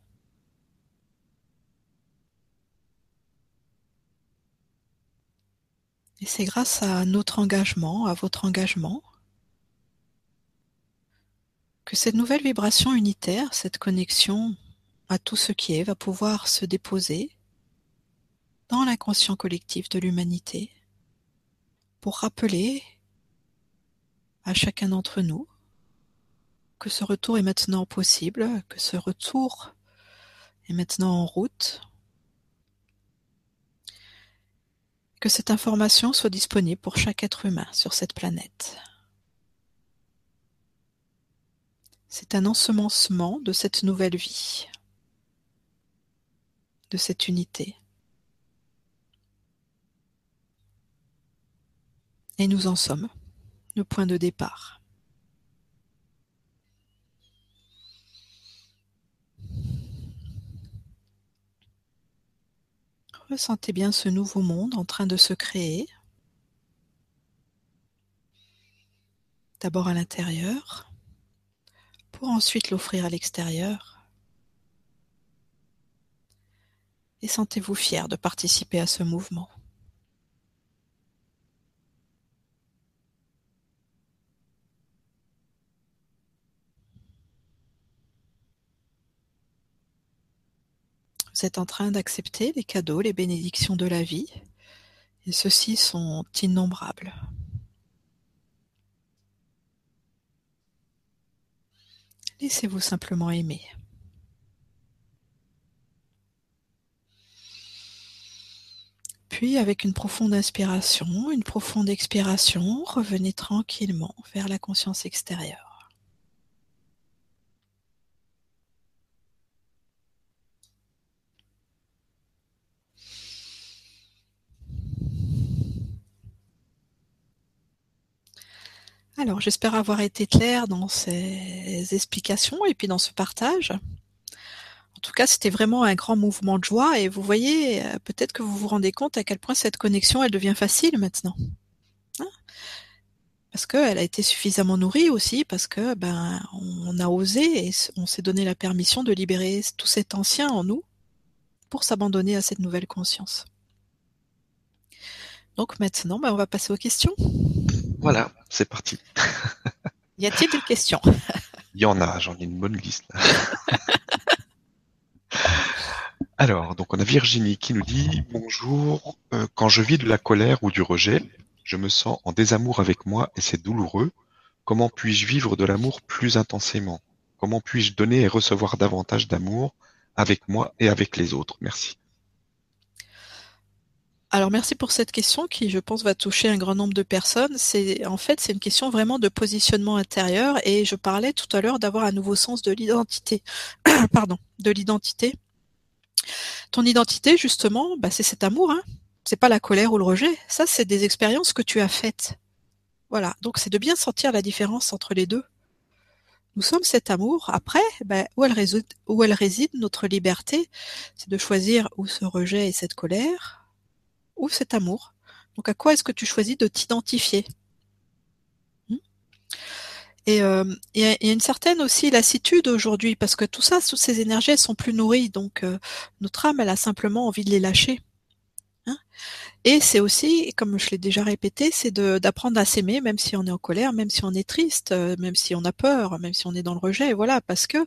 Et c'est grâce à notre engagement, à votre engagement, que cette nouvelle vibration unitaire, cette connexion à tout ce qui est, va pouvoir se déposer dans l'inconscient collectif de l'humanité pour rappeler à chacun d'entre nous que ce retour est maintenant possible, que ce retour est maintenant en route, que cette information soit disponible pour chaque être humain sur cette planète. C'est un ensemencement de cette nouvelle vie, de cette unité. Et nous en sommes, le point de départ. Ressentez bien ce nouveau monde en train de se créer. D'abord à l'intérieur, pour ensuite l'offrir à l'extérieur. Et sentez-vous fier de participer à ce mouvement. Vous êtes en train d'accepter les cadeaux, les bénédictions de la vie, et ceux-ci sont innombrables. Laissez-vous simplement aimer. puis avec une profonde inspiration, une profonde expiration, revenez tranquillement vers la conscience extérieure. Alors, j'espère avoir été claire dans ces explications et puis dans ce partage. En tout cas, c'était vraiment un grand mouvement de joie et vous voyez, euh, peut-être que vous vous rendez compte à quel point cette connexion, elle devient facile maintenant. Hein parce qu'elle a été suffisamment nourrie aussi, parce que ben on a osé et on s'est donné la permission de libérer tout cet ancien en nous pour s'abandonner à cette nouvelle conscience. Donc maintenant, ben, on va passer aux questions. Voilà, c'est parti. y a-t-il des questions Il y en a, j'en ai une bonne liste. Alors, donc on a Virginie qui nous dit bonjour. Euh, quand je vis de la colère ou du rejet, je me sens en désamour avec moi et c'est douloureux. Comment puis-je vivre de l'amour plus intensément? Comment puis-je donner et recevoir davantage d'amour avec moi et avec les autres? Merci. Alors merci pour cette question qui, je pense, va toucher un grand nombre de personnes. C'est en fait c'est une question vraiment de positionnement intérieur et je parlais tout à l'heure d'avoir un nouveau sens de l'identité. Pardon, de l'identité. Ton identité, justement, bah, c'est cet amour. Hein. C'est pas la colère ou le rejet. Ça, c'est des expériences que tu as faites. Voilà. Donc c'est de bien sentir la différence entre les deux. Nous sommes cet amour. Après, bah, où, elle réside, où elle réside, notre liberté, c'est de choisir où ce rejet et cette colère, ou cet amour. Donc à quoi est-ce que tu choisis de t'identifier? Hmm? Et il y, a une certaine aussi lassitude aujourd'hui parce que tout ça, toutes ces énergies, elles sont plus nourries. Donc euh, notre âme, elle a simplement envie de les lâcher. Hein? Et c'est aussi, comme je l'ai déjà répété, c'est d'apprendre à s'aimer, même si on est en colère, même si on est triste, euh, même si on a peur, même si on est dans le rejet. Voilà, parce que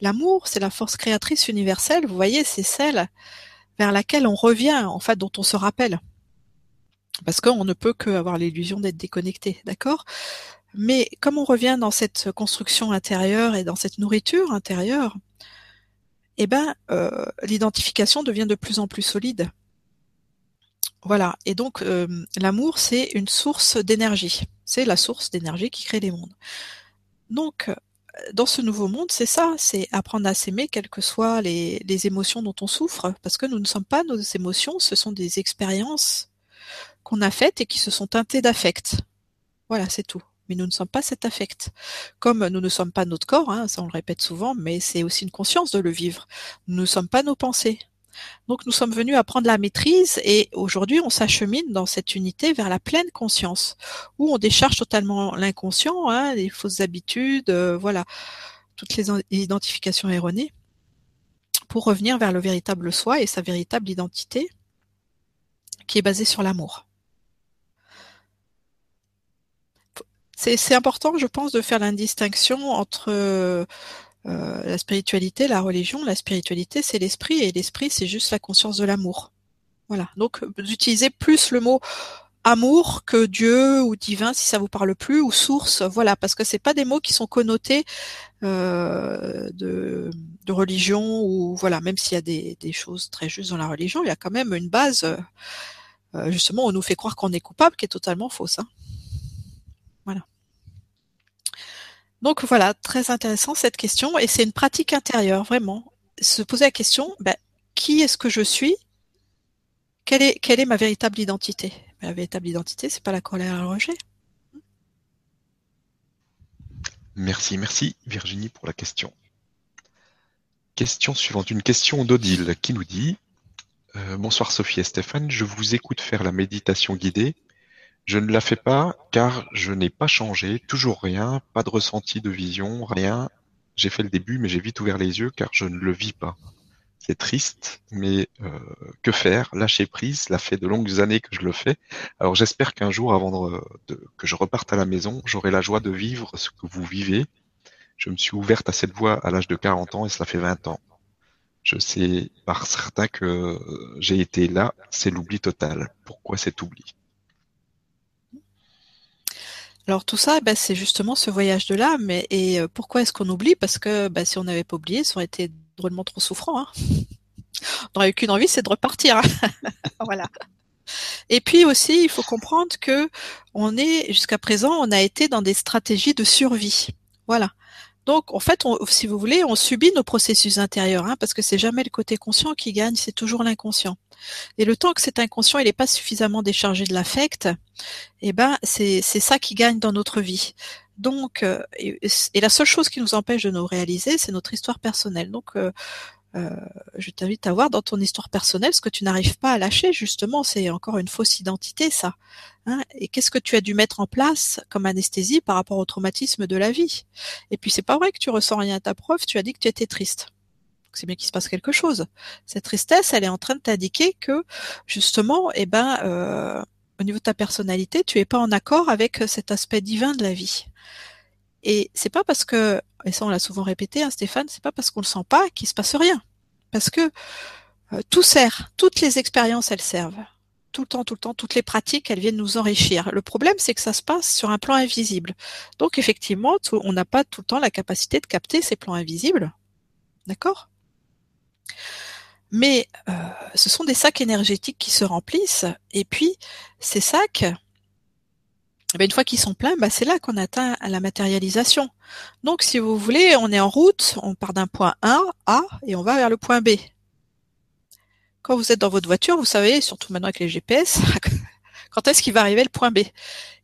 l'amour, c'est la force créatrice universelle. Vous voyez, c'est celle vers laquelle on revient, en fait, dont on se rappelle. Parce qu'on ne peut qu'avoir l'illusion d'être déconnecté, d'accord? Mais comme on revient dans cette construction intérieure et dans cette nourriture intérieure, eh ben, euh, l'identification devient de plus en plus solide. Voilà. Et donc, euh, l'amour, c'est une source d'énergie. C'est la source d'énergie qui crée les mondes. Donc, dans ce nouveau monde, c'est ça, c'est apprendre à s'aimer, quelles que soient les, émotions dont on souffre, parce que nous ne sommes pas nos émotions, ce sont des expériences qu'on a faites et qui se sont teintées d'affect. Voilà, c'est tout. Mais nous ne sommes pas cet affect. Comme nous ne sommes pas notre corps, hein, ça on le répète souvent, mais c'est aussi une conscience de le vivre. Nous ne sommes pas nos pensées. Donc nous sommes venus à prendre la maîtrise et aujourd'hui on s'achemine dans cette unité vers la pleine conscience, où on décharge totalement l'inconscient, hein, les fausses habitudes, euh, voilà, toutes les identifications erronées, pour revenir vers le véritable soi et sa véritable identité, qui est basée sur l'amour. C'est important, je pense, de faire la distinction entre euh, la spiritualité, la religion, la spiritualité, c'est l'esprit et l'esprit, c'est juste la conscience de l'amour. Voilà. Donc, d'utiliser plus le mot amour que Dieu ou divin, si ça vous parle plus, ou source, voilà, parce que c'est pas des mots qui sont connotés euh, de, religion ou voilà, même s'il y a des, choses très justes dans la religion, il y a quand même une base. Euh, justement, on nous fait croire qu'on est coupable, qui est totalement fausse. Hein. Voilà. Donc voilà, très intéressant cette question et c'est une pratique intérieure vraiment. Se poser la question, ben, qui est-ce que je suis? Quelle est, ma véritable identité? La véritable identité, c'est pas la colère et le rejet. Merci, merci Virginie pour la question. Question suivante, une question d'Odile qui nous dit euh, Bonsoir Sophie et Stéphane, je vous écoute faire la méditation guidée je ne la fais pas car je n'ai pas changé, toujours rien, pas de ressenti de vision, rien. J'ai fait le début, mais j'ai vite ouvert les yeux car je ne le vis pas. C'est triste, mais euh, que faire? Lâcher prise, cela fait de longues années que je le fais. Alors j'espère qu'un jour, avant de, que je reparte à la maison, j'aurai la joie de vivre ce que vous vivez. Je me suis ouverte à cette voie à l'âge de 40 ans et cela fait 20 ans. Je sais par certain que j'ai été là, c'est l'oubli total. Pourquoi cet oubli? Alors tout ça, bah, c'est justement ce voyage de l'âme. Et, euh, pourquoi est-ce qu'on oublie? Parce que bah, si on n'avait pas oublié, ça aurait été drôlement trop souffrant. Hein. on n'aurait eu qu'une envie, c'est de repartir. Hein. voilà. Et puis aussi, il faut comprendre que on est jusqu'à présent, on a été dans des stratégies de survie. Voilà. Donc, en fait, si vous voulez, on subit nos processus intérieurs, hein, parce que c'est jamais le côté conscient qui gagne, c'est toujours l'inconscient. Et le temps que cet inconscient il n'est pas suffisamment déchargé de l'affect, eh ben c'est ça qui gagne dans notre vie. Donc, euh, et, la seule chose qui nous empêche de nous réaliser, c'est notre histoire personnelle. Donc, euh, je t'invite à voir dans ton histoire personnelle ce que tu n'arrives pas à lâcher. Justement, c'est encore une fausse identité, ça. Hein et qu'est-ce que tu as dû mettre en place comme anesthésie par rapport au traumatisme de la vie? Et puis, c'est pas vrai que tu ressens rien à ta preuve. Tu as dit que tu étais triste. C'est bien qu'il se passe quelque chose. Cette tristesse, elle est en train de t'indiquer que justement, eh ben, euh, au niveau de ta personnalité, tu es pas en accord avec cet aspect divin de la vie. Et c'est pas parce que, et ça on l'a souvent répété, hein, Stéphane, c'est pas parce qu'on le sent pas qu'il se passe rien. Parce que euh, tout sert, toutes les expériences elles servent. Tout le temps, tout le temps, toutes les pratiques, elles viennent nous enrichir. Le problème, c'est que ça se passe sur un plan invisible. Donc effectivement, on n'a pas tout le temps la capacité de capter ces plans invisibles. D'accord? Mais euh, ce sont des sacs énergétiques qui se remplissent. Et puis, ces sacs, eh ben, une fois qu'ils sont pleins, bah, c'est là qu'on atteint la matérialisation. Donc, si vous voulez, on est en route, on part d'un point 1, A, et on va vers le point B. Quand vous êtes dans votre voiture, vous savez, surtout maintenant avec les GPS, quand est-ce qu'il va arriver le point B? Et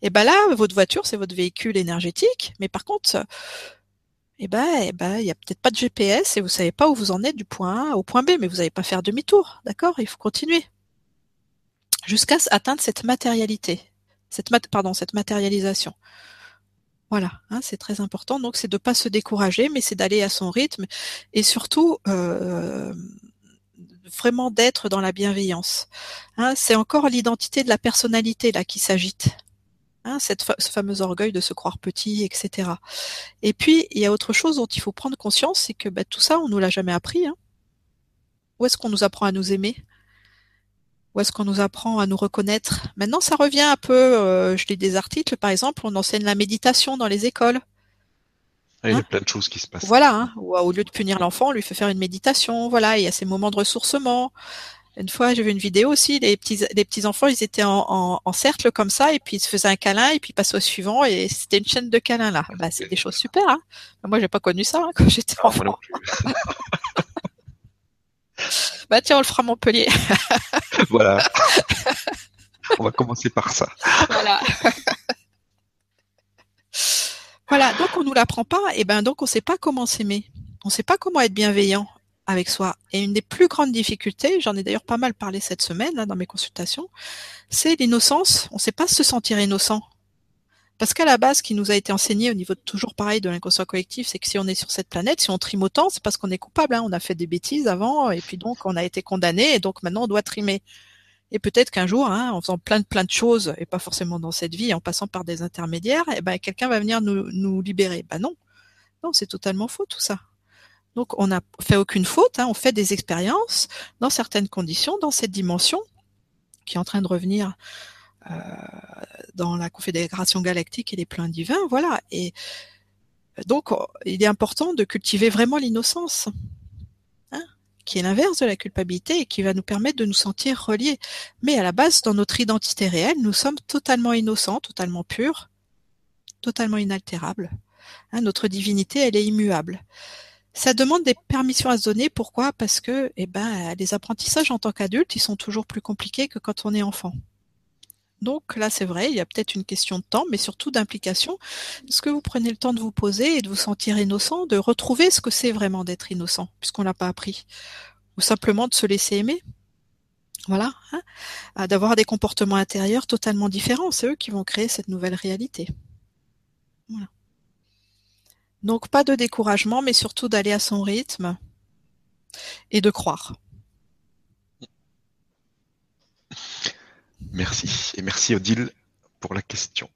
eh ben là, votre voiture, c'est votre véhicule énergétique, mais par contre, eh ben, eh ben, il y a peut-être pas de GPS et vous savez pas où vous en êtes du point A au point B, mais vous n'allez pas faire demi-tour, d'accord? Il faut continuer jusqu'à atteindre cette matérialité cette pardon, cette matérialisation. Voilà, hein, c'est très important. Donc, c'est de pas se décourager, mais c'est d'aller à son rythme et surtout euh, vraiment d'être dans la bienveillance. Hein, c'est encore l'identité de la personnalité là qui s'agite. Hein, cette ce fameux orgueil de se croire petit, etc. Et puis, il y a autre chose dont il faut prendre conscience, c'est que bah, tout ça, on nous l'a jamais appris. Hein. Où est-ce qu'on nous apprend à nous aimer? Où est-ce qu'on nous apprend à nous reconnaître? Maintenant, ça revient un peu. Euh, je lis des articles, par exemple, on enseigne la méditation dans les écoles. il y a hein? plein de choses qui se passent. Voilà, hein, au lieu de punir l'enfant, on lui fait faire une méditation. Voilà, il y a ces moments de ressourcement. Une fois, j'ai vu une vidéo aussi, les petits, les petits enfants, ils étaient en, cercle comme ça, et puis ils se faisaient un câlin, et puis ils passaient au suivant, et c'était une chaîne de câlins là. Bah, c'est des choses super. Hein. Moi, j'ai pas connu ça hein, quand j'étais enfant. Bah tiens, on le fera à Montpellier. voilà. On va commencer par ça. Voilà. voilà, donc on nous l'apprend pas, et ben donc on sait pas comment s'aimer. On sait pas comment être bienveillant avec soi. Et une des plus grandes difficultés, j'en ai d'ailleurs pas mal parlé cette semaine hein, dans mes consultations, c'est l'innocence. On sait pas se sentir innocent. Parce qu'à la base, ce qui nous a été enseigné au niveau toujours pareil de l'inconscient collectif, c'est que si on est sur cette planète, si on trime autant, c'est parce qu'on est coupable. Hein. On a fait des bêtises avant, et puis donc on a été condamné, et donc maintenant on doit trimer. Et peut-être qu'un jour, hein, en faisant plein de plein de choses, et pas forcément dans cette vie, en passant par des intermédiaires, eh ben quelqu'un va venir nous, nous libérer. Ben non, non, c'est totalement faux tout ça. Donc on n'a fait aucune faute, hein, on fait des expériences dans certaines conditions, dans cette dimension qui est en train de revenir dans la Confédération galactique et les plans divins, voilà. Et donc, il est important de cultiver vraiment l'innocence, hein, qui est l'inverse de la culpabilité et qui va nous permettre de nous sentir reliés. Mais à la base, dans notre identité réelle, nous sommes totalement innocents, totalement purs, totalement inaltérables. Hein, notre divinité, elle est immuable. Ça demande des permissions à se donner. Pourquoi? Parce que, eh ben, les apprentissages en tant qu'adulte, ils sont toujours plus compliqués que quand on est enfant. Donc là, c'est vrai, il y a peut-être une question de temps, mais surtout d'implication. Est-ce que vous prenez le temps de vous poser et de vous sentir innocent, de retrouver ce que c'est vraiment d'être innocent, puisqu'on l'a pas appris, ou simplement de se laisser aimer? Voilà, hein? D'avoir des comportements intérieurs totalement différents. C'est eux qui vont créer cette nouvelle réalité. Voilà. Donc pas de découragement, mais surtout d'aller à son rythme et de croire. Merci. Et merci Odile pour la question.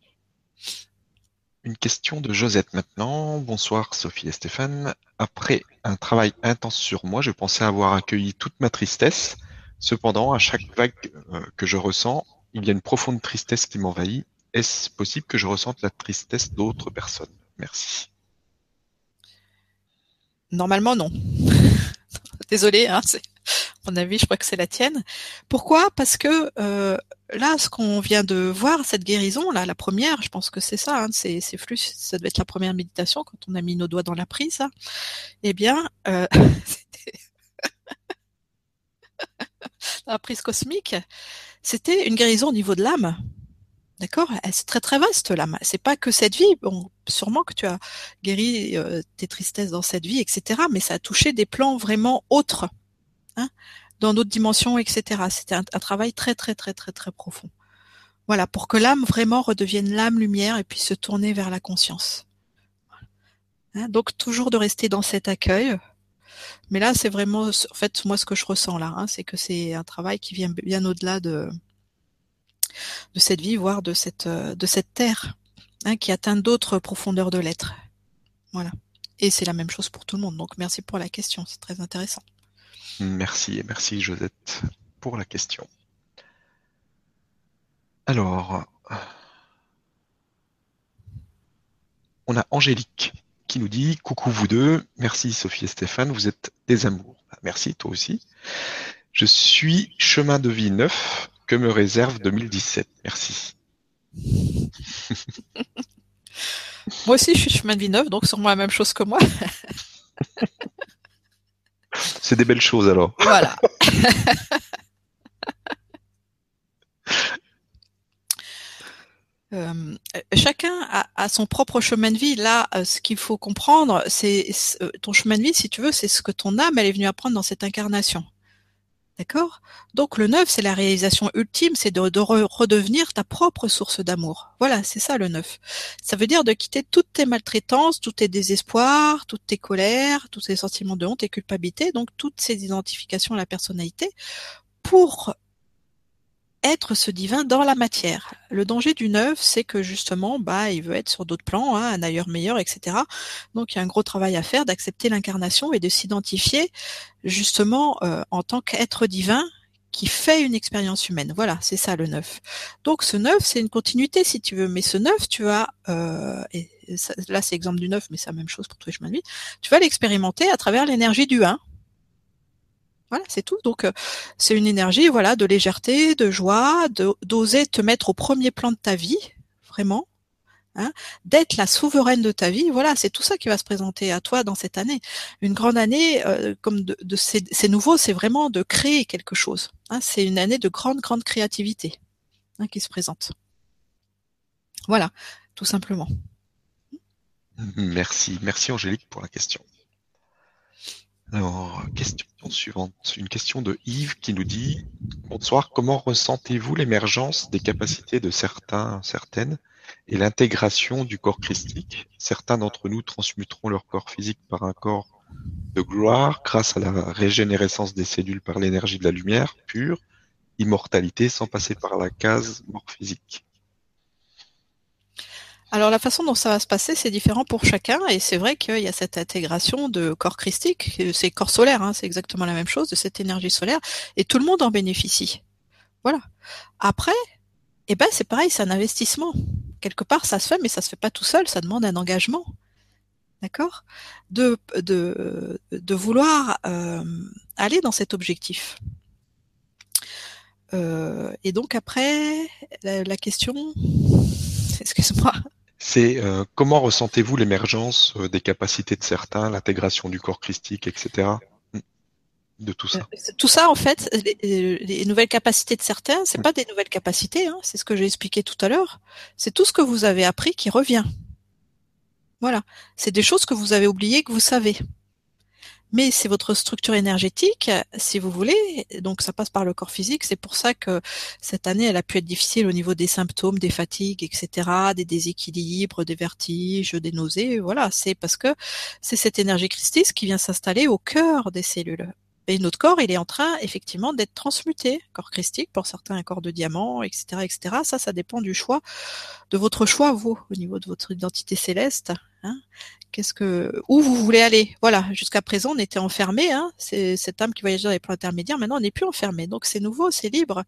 Une question de Josette maintenant. Bonsoir Sophie et Stéphane. Après un travail intense sur moi, je pensais avoir accueilli toute ma tristesse. Cependant, à chaque vague euh, que je ressens, il y a une profonde tristesse qui m'envahit. Est-ce possible que je ressente la tristesse d'autres personnes? Merci. Normalement, non. Désolé, hein, mon avis, je crois que c'est la tienne. Pourquoi? Parce que euh, là, ce qu'on vient de voir, cette guérison, là, la première, je pense que c'est ça, hein, c'est flux, ça devait être la première méditation quand on a mis nos doigts dans la prise. Hein. Eh bien, euh, la prise cosmique, c'était une guérison au niveau de l'âme. D'accord? C'est très très vaste l'âme. C'est pas que cette vie. Bon, sûrement que tu as guéri euh, tes tristesses dans cette vie, etc. Mais ça a touché des plans vraiment autres Hein, dans d'autres dimensions, etc. C'était un, travail très très très très très profond. Voilà, pour que l'âme vraiment redevienne l'âme lumière et puis se tourner vers la conscience. Hein, donc toujours de rester dans cet accueil. Mais là, c'est vraiment, en fait, moi ce que je ressens là, hein, c'est que c'est un travail qui vient bien au-delà de de cette vie, voire de cette de cette terre, qui atteint d'autres profondeurs de l'être. Voilà. Et c'est la même chose pour tout le monde. Donc merci pour la question, c'est très intéressant. Merci et merci Josette pour la question. Alors, on a Angélique qui nous dit Coucou vous deux, merci Sophie et Stéphane, vous êtes des amours. Bah, merci toi aussi. Je suis chemin de vie neuf que me réserve 2017. Merci. moi aussi, je suis chemin de vie neuf, donc sûrement la même chose que moi. C'est des belles choses alors. Voilà. Euh, chacun a, son propre chemin de vie. Là, euh, ce qu'il faut comprendre, c'est euh, ton chemin de vie, si tu veux, c'est ce que ton âme elle est venue apprendre dans cette incarnation. D'accord? Donc le neuf, c'est la réalisation ultime, c'est de, redevenir ta propre source d'amour. Voilà, c'est ça le neuf. Ça veut dire de quitter toutes tes maltraitances, tous tes désespoirs, toutes tes colères, tous tes sentiments de honte et culpabilité, donc toutes ces identifications à la personnalité, pour être ce divin dans la matière. Le danger du neuf, c'est que justement, bah, il veut être sur d'autres plans, hein, un ailleurs meilleur, etc. Donc, il y a un gros travail à faire d'accepter l'incarnation et de s'identifier justement euh, en tant qu'être divin qui fait une expérience humaine. Voilà, c'est ça le neuf. Donc, ce neuf, c'est une continuité, si tu veux. Mais ce neuf, tu as, euh, et là, c'est exemple du neuf, mais c'est la même chose pour tous les chemins de vie. Tu vas l'expérimenter à travers l'énergie du 1 voilà, c'est tout. Donc, euh, c'est une énergie, voilà, de légèreté, de joie, d'oser te mettre au premier plan de ta vie, vraiment, hein, d'être la souveraine de ta vie. Voilà, c'est tout ça qui va se présenter à toi dans cette année. Une grande année, euh, comme de, ces, nouveaux, c'est vraiment de créer quelque chose. Hein. c'est une année de grande, grande créativité hein, qui se présente. Voilà, tout simplement. Merci, merci Angélique pour la question. Alors, question suivante. Une question de Yves qui nous dit Bonsoir, comment ressentez-vous l'émergence des capacités de certains, certaines et l'intégration du corps christique? Certains d'entre nous transmuteront leur corps physique par un corps de gloire grâce à la régénérescence des cellules par l'énergie de la lumière pure, immortalité sans passer par la case mort physique. Alors la façon dont ça va se passer, c'est différent pour chacun, et c'est vrai qu'il y a cette intégration de corps christique, c'est corps solaire, hein, c'est exactement la même chose, de cette énergie solaire, et tout le monde en bénéficie. Voilà. Après, eh ben c'est pareil, c'est un investissement. Quelque part, ça se fait, mais ça se fait pas tout seul, ça demande un engagement. D'accord? De, de, vouloir euh, aller dans cet objectif. Euh, et donc après, la question, excuse-moi. C'est euh, comment ressentez-vous l'émergence euh, des capacités de certains, l'intégration du corps christique, etc. De tout ça? Euh, tout ça, en fait, les, nouvelles capacités de certains, c'est pas des nouvelles capacités, hein, c'est ce que j'ai expliqué tout à l'heure. C'est tout ce que vous avez appris qui revient. Voilà, c'est des choses que vous avez oubliées que vous savez mais c'est votre structure énergétique, si vous voulez. Donc ça passe par le corps physique. C'est pour ça que cette année, elle a pu être difficile au niveau des symptômes, des fatigues, etc., des déséquilibres, des vertiges, des nausées. Voilà, c'est parce que c'est cette énergie christique qui vient s'installer au cœur des cellules. Et notre corps, il est en train effectivement d'être transmuté, corps christique, pour certains corps de diamant, etc., etc. Ça, ça dépend du choix, de votre choix, vous, au niveau de votre identité céleste. Hein. Qu'est-ce que, où vous voulez aller? Voilà. Jusqu'à présent, on était enfermé. Hein. C'est cette âme qui voyageait dans les plans intermédiaires. Maintenant, on n'est plus enfermé. Donc, c'est nouveau, c'est libre.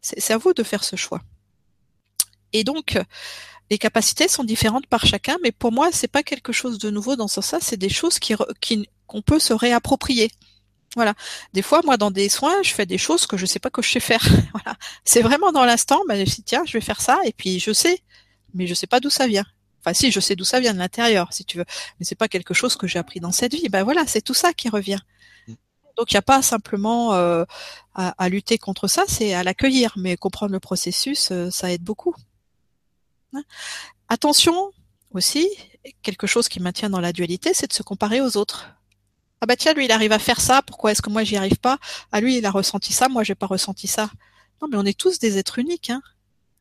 C'est à vous de faire ce choix. Et donc, les capacités sont différentes par chacun, mais pour moi, c'est pas quelque chose de nouveau dans ce sens-là. C'est des choses qui, qu'on peut se réapproprier. Voilà. Des fois, moi, dans des soins, je fais des choses que je sais pas que je sais faire. voilà. C'est vraiment dans l'instant. Bah, je dis tiens, je vais faire ça, et puis je sais, mais je sais pas d'où ça vient. Enfin, si, je sais d'où ça vient de l'intérieur, si tu veux, mais c'est pas quelque chose que j'ai appris dans cette vie. Ben voilà, c'est tout ça qui revient. Mm. Donc, il n'y a pas simplement euh, à, lutter contre ça, c'est à l'accueillir, mais comprendre le processus, euh, ça aide beaucoup. Hein? Attention aussi, quelque chose qui maintient dans la dualité, c'est de se comparer aux autres. Ah bah tiens, lui, il arrive à faire ça, pourquoi est-ce que moi j'y arrive pas? Ah lui, il a ressenti ça, moi j'ai pas ressenti ça. Non, mais on est tous des êtres uniques, hein.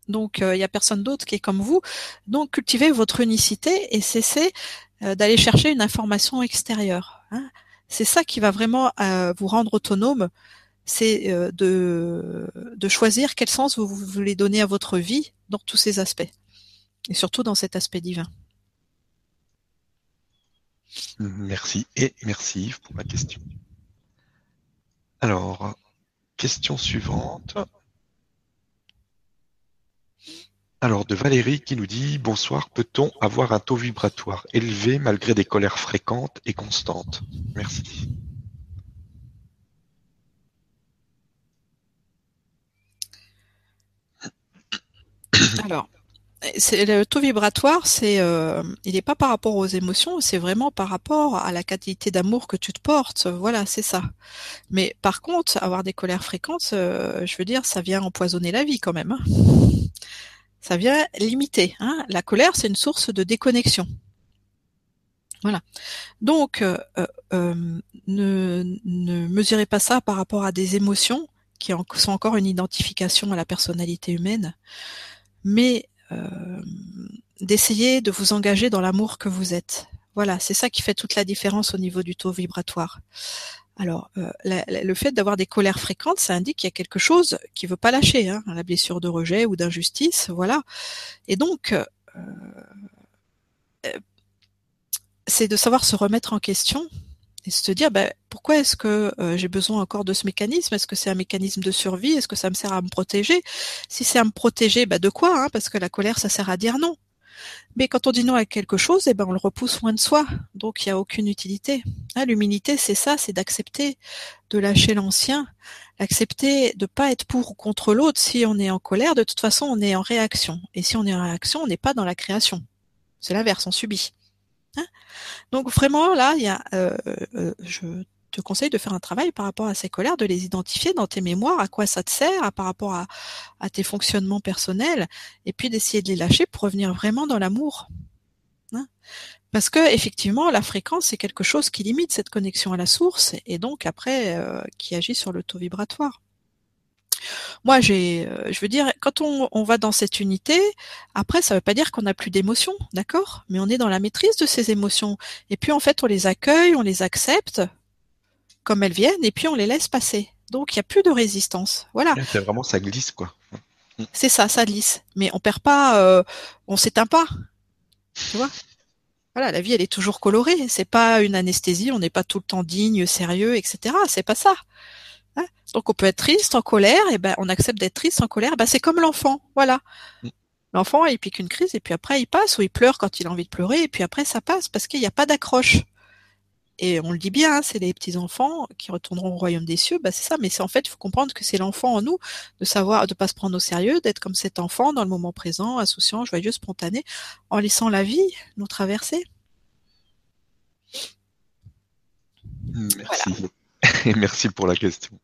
Donc il euh, y a personne d'autre qui est comme vous. Donc cultivez votre unicité et cessez euh, d'aller chercher une information extérieure. Hein. C'est ça qui va vraiment euh, vous rendre autonome, c'est de, de choisir quel sens vous voulez donner à votre vie dans tous ces aspects, et surtout dans cet aspect divin. Merci et merci Yves pour la question. Alors, question suivante. Alors, de Valérie qui nous dit Bonsoir, peut-on avoir un taux vibratoire élevé malgré des colères fréquentes et constantes? Merci. Alors, le taux vibratoire, c'est euh, il n'est pas par rapport aux émotions, c'est vraiment par rapport à la qualité d'amour que tu te portes. Voilà, c'est ça. Mais par contre, avoir des colères fréquentes, euh, je veux dire, ça vient empoisonner la vie quand même. Hein. Ça vient limiter. Hein. La colère, c'est une source de déconnexion. Voilà. Donc, euh, ne, ne mesurez pas ça par rapport à des émotions qui sont encore une identification à la personnalité humaine, mais euh, d'essayer de vous engager dans l'amour que vous êtes. Voilà, c'est ça qui fait toute la différence au niveau du taux vibratoire. Alors, euh, le fait d'avoir des colères fréquentes, ça indique qu'il y a quelque chose qui veut pas lâcher, hein, la blessure de rejet ou d'injustice, voilà. Et donc, euh, c'est de savoir se remettre en question et se dire bah, pourquoi est-ce que euh, j'ai besoin encore de ce mécanisme? Est-ce que c'est un mécanisme de survie? Est-ce que ça me sert à me protéger? Si c'est à me protéger, bah de quoi hein? Parce que la colère, ça sert à dire non. Mais quand on dit non à quelque chose, eh ben on le repousse loin de soi, donc il n'y a aucune utilité. Hein, L'humilité, c'est ça, c'est d'accepter de lâcher l'ancien, d'accepter de pas être pour ou contre l'autre. Si on est en colère, de toute façon, on est en réaction. Et si on est en réaction, on n'est pas dans la création. C'est l'inverse, on subit. Hein? Donc vraiment là, il y a, euh, euh, je te conseille de faire un travail par rapport à ces colères, de les identifier dans tes mémoires, à quoi ça te sert, par rapport à, à tes fonctionnements personnels, et puis d'essayer de les lâcher pour revenir vraiment dans l'amour. Hein Parce que effectivement, la fréquence c'est quelque chose qui limite cette connexion à la source, et donc après euh, qui agit sur le taux vibratoire. Moi, j'ai, euh, je veux dire, quand on, on, va dans cette unité, après, ça ne veut pas dire qu'on n'a plus d'émotions, d'accord? Mais on est dans la maîtrise de ces émotions. Et puis, en fait, on les accueille, on les accepte comme elles viennent, et puis on les laisse passer. Donc, il n'y a plus de résistance. Voilà. C'est vraiment, ça glisse, quoi. C'est ça, ça glisse. Mais on perd pas, euh, on s'éteint pas. Tu vois? Voilà, la vie, elle est toujours colorée. C'est pas une anesthésie. On n'est pas tout le temps digne, sérieux, etc. C'est pas ça. Hein? Donc on peut être triste, en colère, et ben on accepte d'être triste, en colère. Ben c'est comme l'enfant, voilà. Mm. L'enfant, il pique une crise et puis après il passe ou il pleure quand il a envie de pleurer et puis après ça passe parce qu'il n'y a pas d'accroche. Et on le dit bien, hein, c'est les petits enfants qui retourneront au royaume des cieux. Ben c'est ça, mais c'est en fait, il faut comprendre que c'est l'enfant en nous de savoir, de pas se prendre au sérieux, d'être comme cet enfant dans le moment présent, insouciant, joyeux, spontané, en laissant la vie nous traverser. Merci. Et merci pour la question.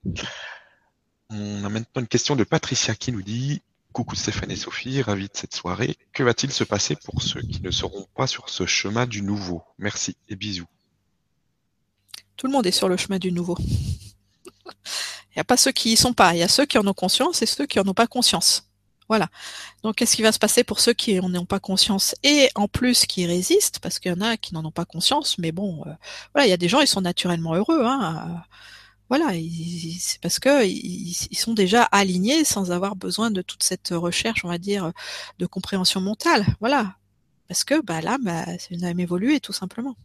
On a maintenant une question de Patricia qui nous dit Coucou Stéphane et Sophie, ravi de cette soirée. Que va-t-il se passer pour ceux qui ne seront pas sur ce chemin du nouveau? Merci et bisous. Tout le monde est sur le chemin du nouveau. Il n'y a pas ceux qui y sont pas. Il y a ceux qui en ont conscience et ceux qui en ont pas conscience. Voilà. Donc, qu'est-ce qui va se passer pour ceux qui n'en ont pas conscience et en plus qui résistent, parce qu'il y en a qui n'en ont pas conscience, mais bon, euh, voilà, il y a des gens, ils sont naturellement heureux. Hein, voilà, c'est parce que ils, sont déjà alignés sans avoir besoin de toute cette recherche, on va dire, de compréhension mentale. Voilà, parce que bah, l'âme, bah, c'est une âme évoluée, tout simplement.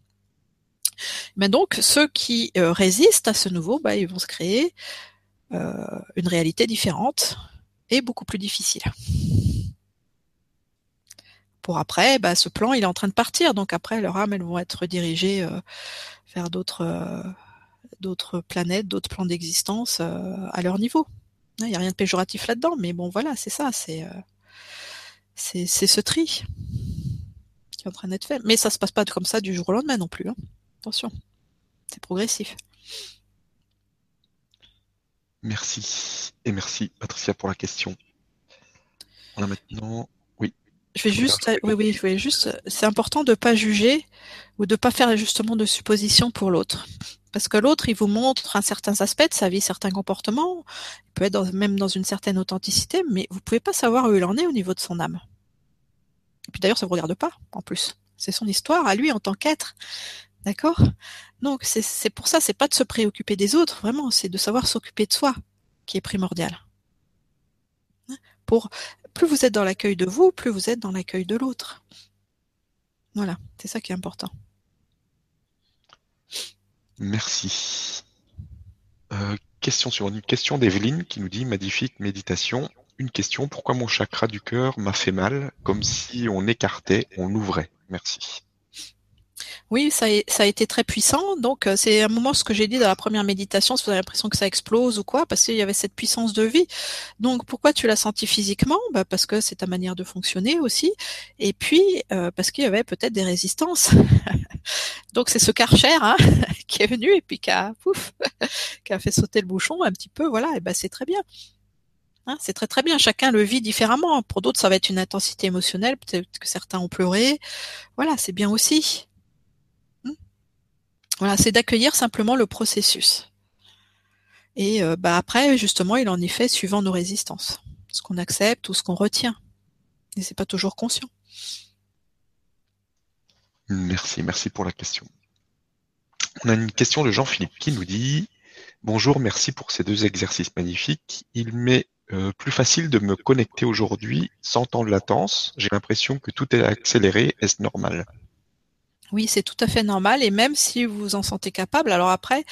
Mais donc, ceux qui euh, résistent à ce nouveau, bah, ils vont se créer euh, une réalité différente est beaucoup plus difficile. Pour après, bah, ce plan, il est en train de partir. Donc après, leurs âmes, elles vont être dirigées euh, vers d'autres planètes, d'autres plans d'existence à leur niveau. Il n'y a rien de péjoratif là-dedans, mais bon, voilà, c'est ça, c'est c'est ce tri qui est en train d'être fait. Mais ça se passe pas comme ça du jour au lendemain non plus. Hein. Attention, c'est progressif. Merci. Et merci Patricia pour la question. On a maintenant. Oui. Je vais juste, oui, oui, je vais juste. C'est important de pas juger ou de pas faire justement de suppositions pour l'autre, parce que l'autre, il vous montre un certain aspect de sa vie, certains comportements. Il peut être même dans une certaine authenticité, mais vous pouvez pas savoir où il en est au niveau de son âme. Et puis d'ailleurs, ça vous regarde pas, en plus. C'est son histoire à lui en tant qu'être. D'accord? Donc c'est pour ça, c'est pas de se préoccuper des autres, vraiment, c'est de savoir s'occuper de soi qui est primordial. Pour plus vous êtes dans l'accueil de vous, plus vous êtes dans l'accueil de l'autre. Voilà, c'est ça qui est important. Merci. Euh, question sur une question d'Evelyne qui nous dit magnifique méditation. Une question, pourquoi mon chakra du cœur m'a fait mal, comme si on écartait, on ouvrait? Merci. Oui, ça a, été très puissant. Donc, euh, c'est un moment ce que j'ai dit dans la première méditation, si vous avez l'impression que ça explose ou quoi, parce qu'il y avait cette puissance de vie. Donc, pourquoi tu l'as senti physiquement? Bah, Parce que c'est ta manière de fonctionner aussi. Et puis, euh, parce qu'il y avait peut-être des résistances. Donc, c'est ce karcher hein, qui est venu et puis qui a, pouf, qui a fait sauter le bouchon un petit peu. Voilà, et ben c'est très bien. Hein, c'est très très bien. Chacun le vit différemment. Pour d'autres, ça va être une intensité émotionnelle. Peut-être que certains ont pleuré. Voilà, c'est bien aussi. Voilà, c'est d'accueillir simplement le processus. Et euh, bah après, justement, il en est fait suivant nos résistances, ce qu'on accepte ou ce qu'on retient. Et c'est pas toujours conscient. Merci, merci pour la question. On a une question de Jean-Philippe qui nous dit Bonjour, merci pour ces deux exercices magnifiques. Il m'est euh, plus facile de me connecter aujourd'hui sans temps de latence. J'ai l'impression que tout est accéléré. Est-ce normal? Oui, c'est tout à fait normal et même si vous en sentez capable, alors après,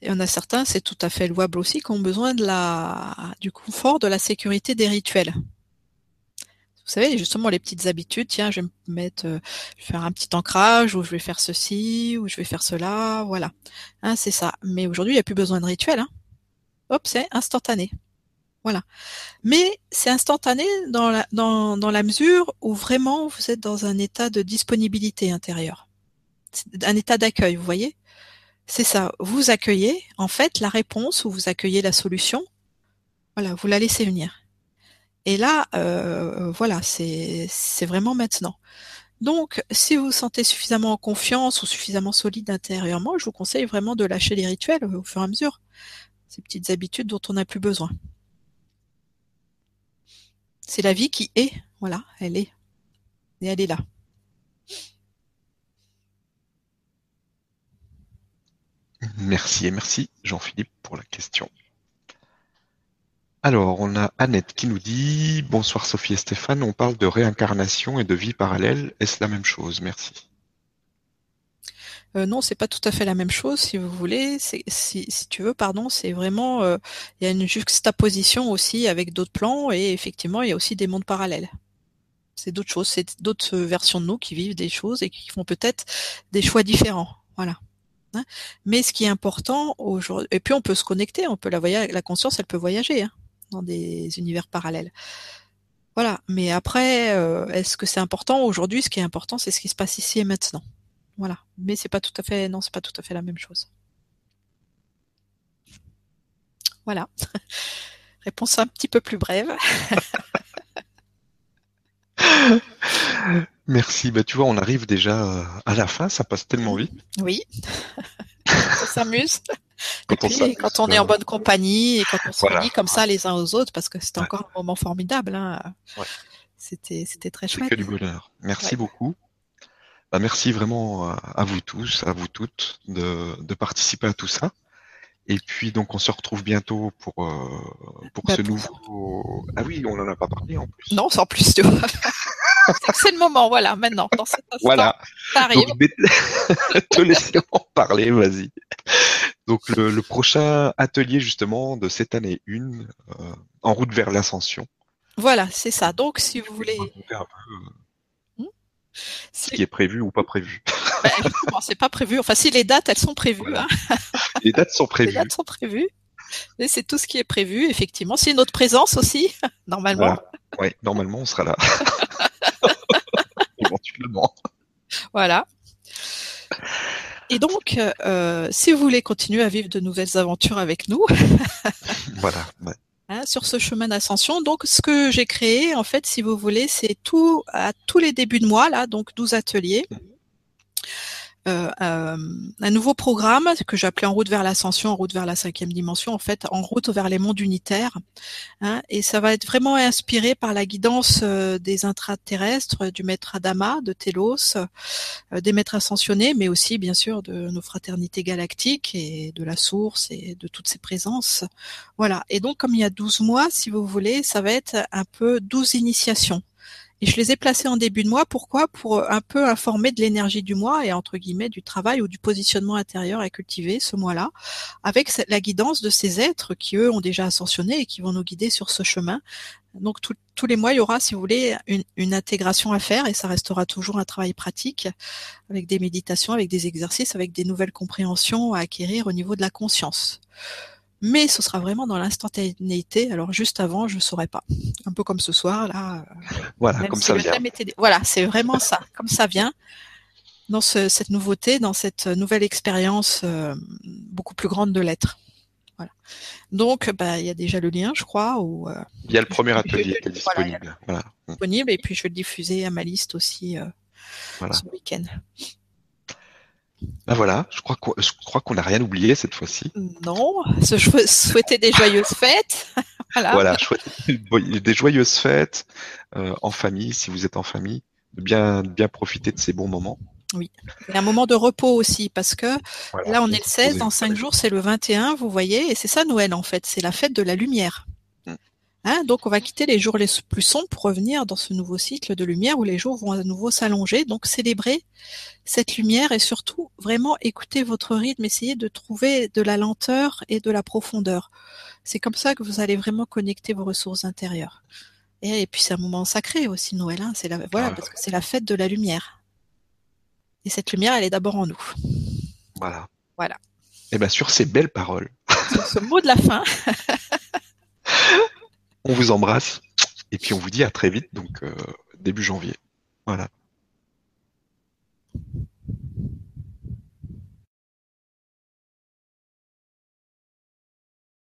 il y en a certains, c'est tout à fait louable aussi, qui ont besoin de la, du confort, de la sécurité des rituels. Vous savez, justement, les petites habitudes, tiens, je vais me mettre, euh, je vais faire un petit ancrage, ou je vais faire ceci, ou je vais faire cela, voilà. Hein, c'est ça. Mais aujourd'hui, il n'y a plus besoin de rituel. Hein. Hop, c'est instantané. Voilà. Mais c'est instantané dans dans, dans la mesure où vraiment vous êtes dans un état de disponibilité intérieure un état d'accueil, vous voyez? C'est ça, vous accueillez en fait la réponse ou vous accueillez la solution. Voilà, vous la laissez venir. Et là, euh, voilà, c'est vraiment maintenant. Donc, si vous vous sentez suffisamment en confiance ou suffisamment solide intérieurement, je vous conseille vraiment de lâcher les rituels au fur et à mesure. Ces petites habitudes dont on n'a plus besoin. C'est la vie qui est, voilà, elle est. Et elle est là. Merci et merci Jean-Philippe pour la question. Alors, on a Annette qui nous dit Bonsoir Sophie et Stéphane, on parle de réincarnation et de vie parallèle. Est-ce la même chose? Merci. Euh, non, c'est pas tout à fait la même chose, si vous voulez. Si, si tu veux, pardon, c'est vraiment euh, il y a une juxtaposition aussi avec d'autres plans et effectivement il y a aussi des mondes parallèles. C'est d'autres choses, c'est d'autres versions de nous qui vivent des choses et qui font peut-être des choix différents. Voilà. Hein. Mais ce qui est important aujourd'hui, et puis on peut se connecter, on peut la voyager, conscience, elle peut voyager hein, dans des univers parallèles. Voilà. Mais après, euh, est-ce que c'est important aujourd'hui? Ce qui est important, c'est ce qui se passe ici et maintenant. Voilà. Mais c'est pas tout à fait, non, c'est pas tout à fait la même chose. Voilà. Réponse un petit peu plus brève. Merci. Bah, tu vois, on arrive déjà euh, à la fin. Ça passe tellement vite. Oui. on s'amuse. Quand, on, quand on est en bonne compagnie et quand on se voilà. comme ça les uns aux autres, parce que c'était encore un moment formidable. Hein. C'était, c'était très chouette. que du bonheur. Merci beaucoup. Bah, merci vraiment à vous tous, à vous toutes de, de participer à tout ça. Et puis donc on se retrouve bientôt pour euh, pour bah, ce nouveau. Ah oui, on en a pas parlé en plus. Non, sans plus tu vois. c'est le moment, voilà, maintenant, dans cet instant. Voilà. Donc, te laisser en parler, vas-y. Donc le, le, prochain atelier justement de cette année une, euh, en route vers l'ascension. Voilà, c'est ça. Donc si vous voulez. Un peu, euh, hmm? ce qui est prévu ou pas prévu. Ben, c'est pas prévu. Enfin, si les dates, elles sont prévues. Hein. Les dates sont prévues. Les dates sont prévues. C'est tout ce qui est prévu, effectivement. C'est notre présence aussi, normalement. Oui, normalement, on sera là. Éventuellement. Voilà. Et donc, euh, si vous voulez continuer à vivre de nouvelles aventures avec nous, voilà. Hein, sur ce chemin d'ascension. Donc, ce que j'ai créé, en fait, si vous voulez, c'est tout à tous les débuts de mois, là, donc 12 ateliers. Euh, euh, un nouveau programme que j'appelais En route vers l'ascension, en route vers la cinquième dimension, en fait, en route vers les mondes unitaires. Hein, et ça va être vraiment inspiré par la guidance euh, des intraterrestres, du maître Adama, de Telos, des maîtres ascensionnés, mais aussi, bien sûr, de nos fraternités galactiques et de la source et de toutes ces présences. Voilà. Et donc, comme il y a 12 mois, si vous voulez, ça va être un peu 12 initiations. Et je les ai placés en début de mois. Pourquoi? Pour euh, un peu informer de l'énergie du mois et entre guillemets du travail ou du positionnement intérieur à cultiver ce mois-là, avec la guidance de ces êtres qui eux ont déjà ascensionné et qui vont nous guider sur ce chemin. Donc tous les mois, il y aura, si vous voulez, une, une, intégration à faire et ça restera toujours un travail pratique avec des méditations, avec des exercices, avec des nouvelles compréhensions à acquérir au niveau de la conscience mais ce sera vraiment dans l'instantanéité. Alors juste avant, je saurais pas. Un peu comme ce soir là. Voilà, comme ça vient. Voilà, c'est vraiment ça, comme ça vient. Dans cette nouveauté, dans cette nouvelle expérience euh, beaucoup plus grande de l'être. Voilà. Donc, bah, il y a déjà le lien, je crois. Euh, il y a le premier atelier qui est disponible. Voilà, Disponible, et puis je vais le diffuser à ma liste aussi euh, ce week-end. Ben voilà, je crois qu'on, je crois qu'on n'a rien oublié cette fois-ci. Non, je souhaiter des joyeuses fêtes. voilà. voilà, des joyeuses fêtes euh, en famille, si vous êtes en famille, de bien, bien profiter de ces bons moments. Oui, et un moment de repos aussi, parce que là on est le 16, dans 5 jours c'est le 21, vous voyez, et c'est ça Noël en fait, c'est la fête de la lumière. Hein, donc on va quitter les jours les plus sombres pour revenir dans ce nouveau cycle de lumière où les jours vont à nouveau s'allonger. Donc célébrer cette lumière et surtout vraiment écouter votre rythme, essayer de trouver de la lenteur et de la profondeur. C'est comme ça que vous allez vraiment connecter vos ressources intérieures. Et, puis c'est un moment sacré aussi Noël, hein, c'est la voilà parce que c'est la fête de la lumière. Et cette lumière, elle est d'abord en nous. Voilà. Voilà. Et bien sur ces belles paroles. Sur ce mot de la fin. On vous embrasse et puis on vous dit à très vite, donc euh, début janvier. Voilà.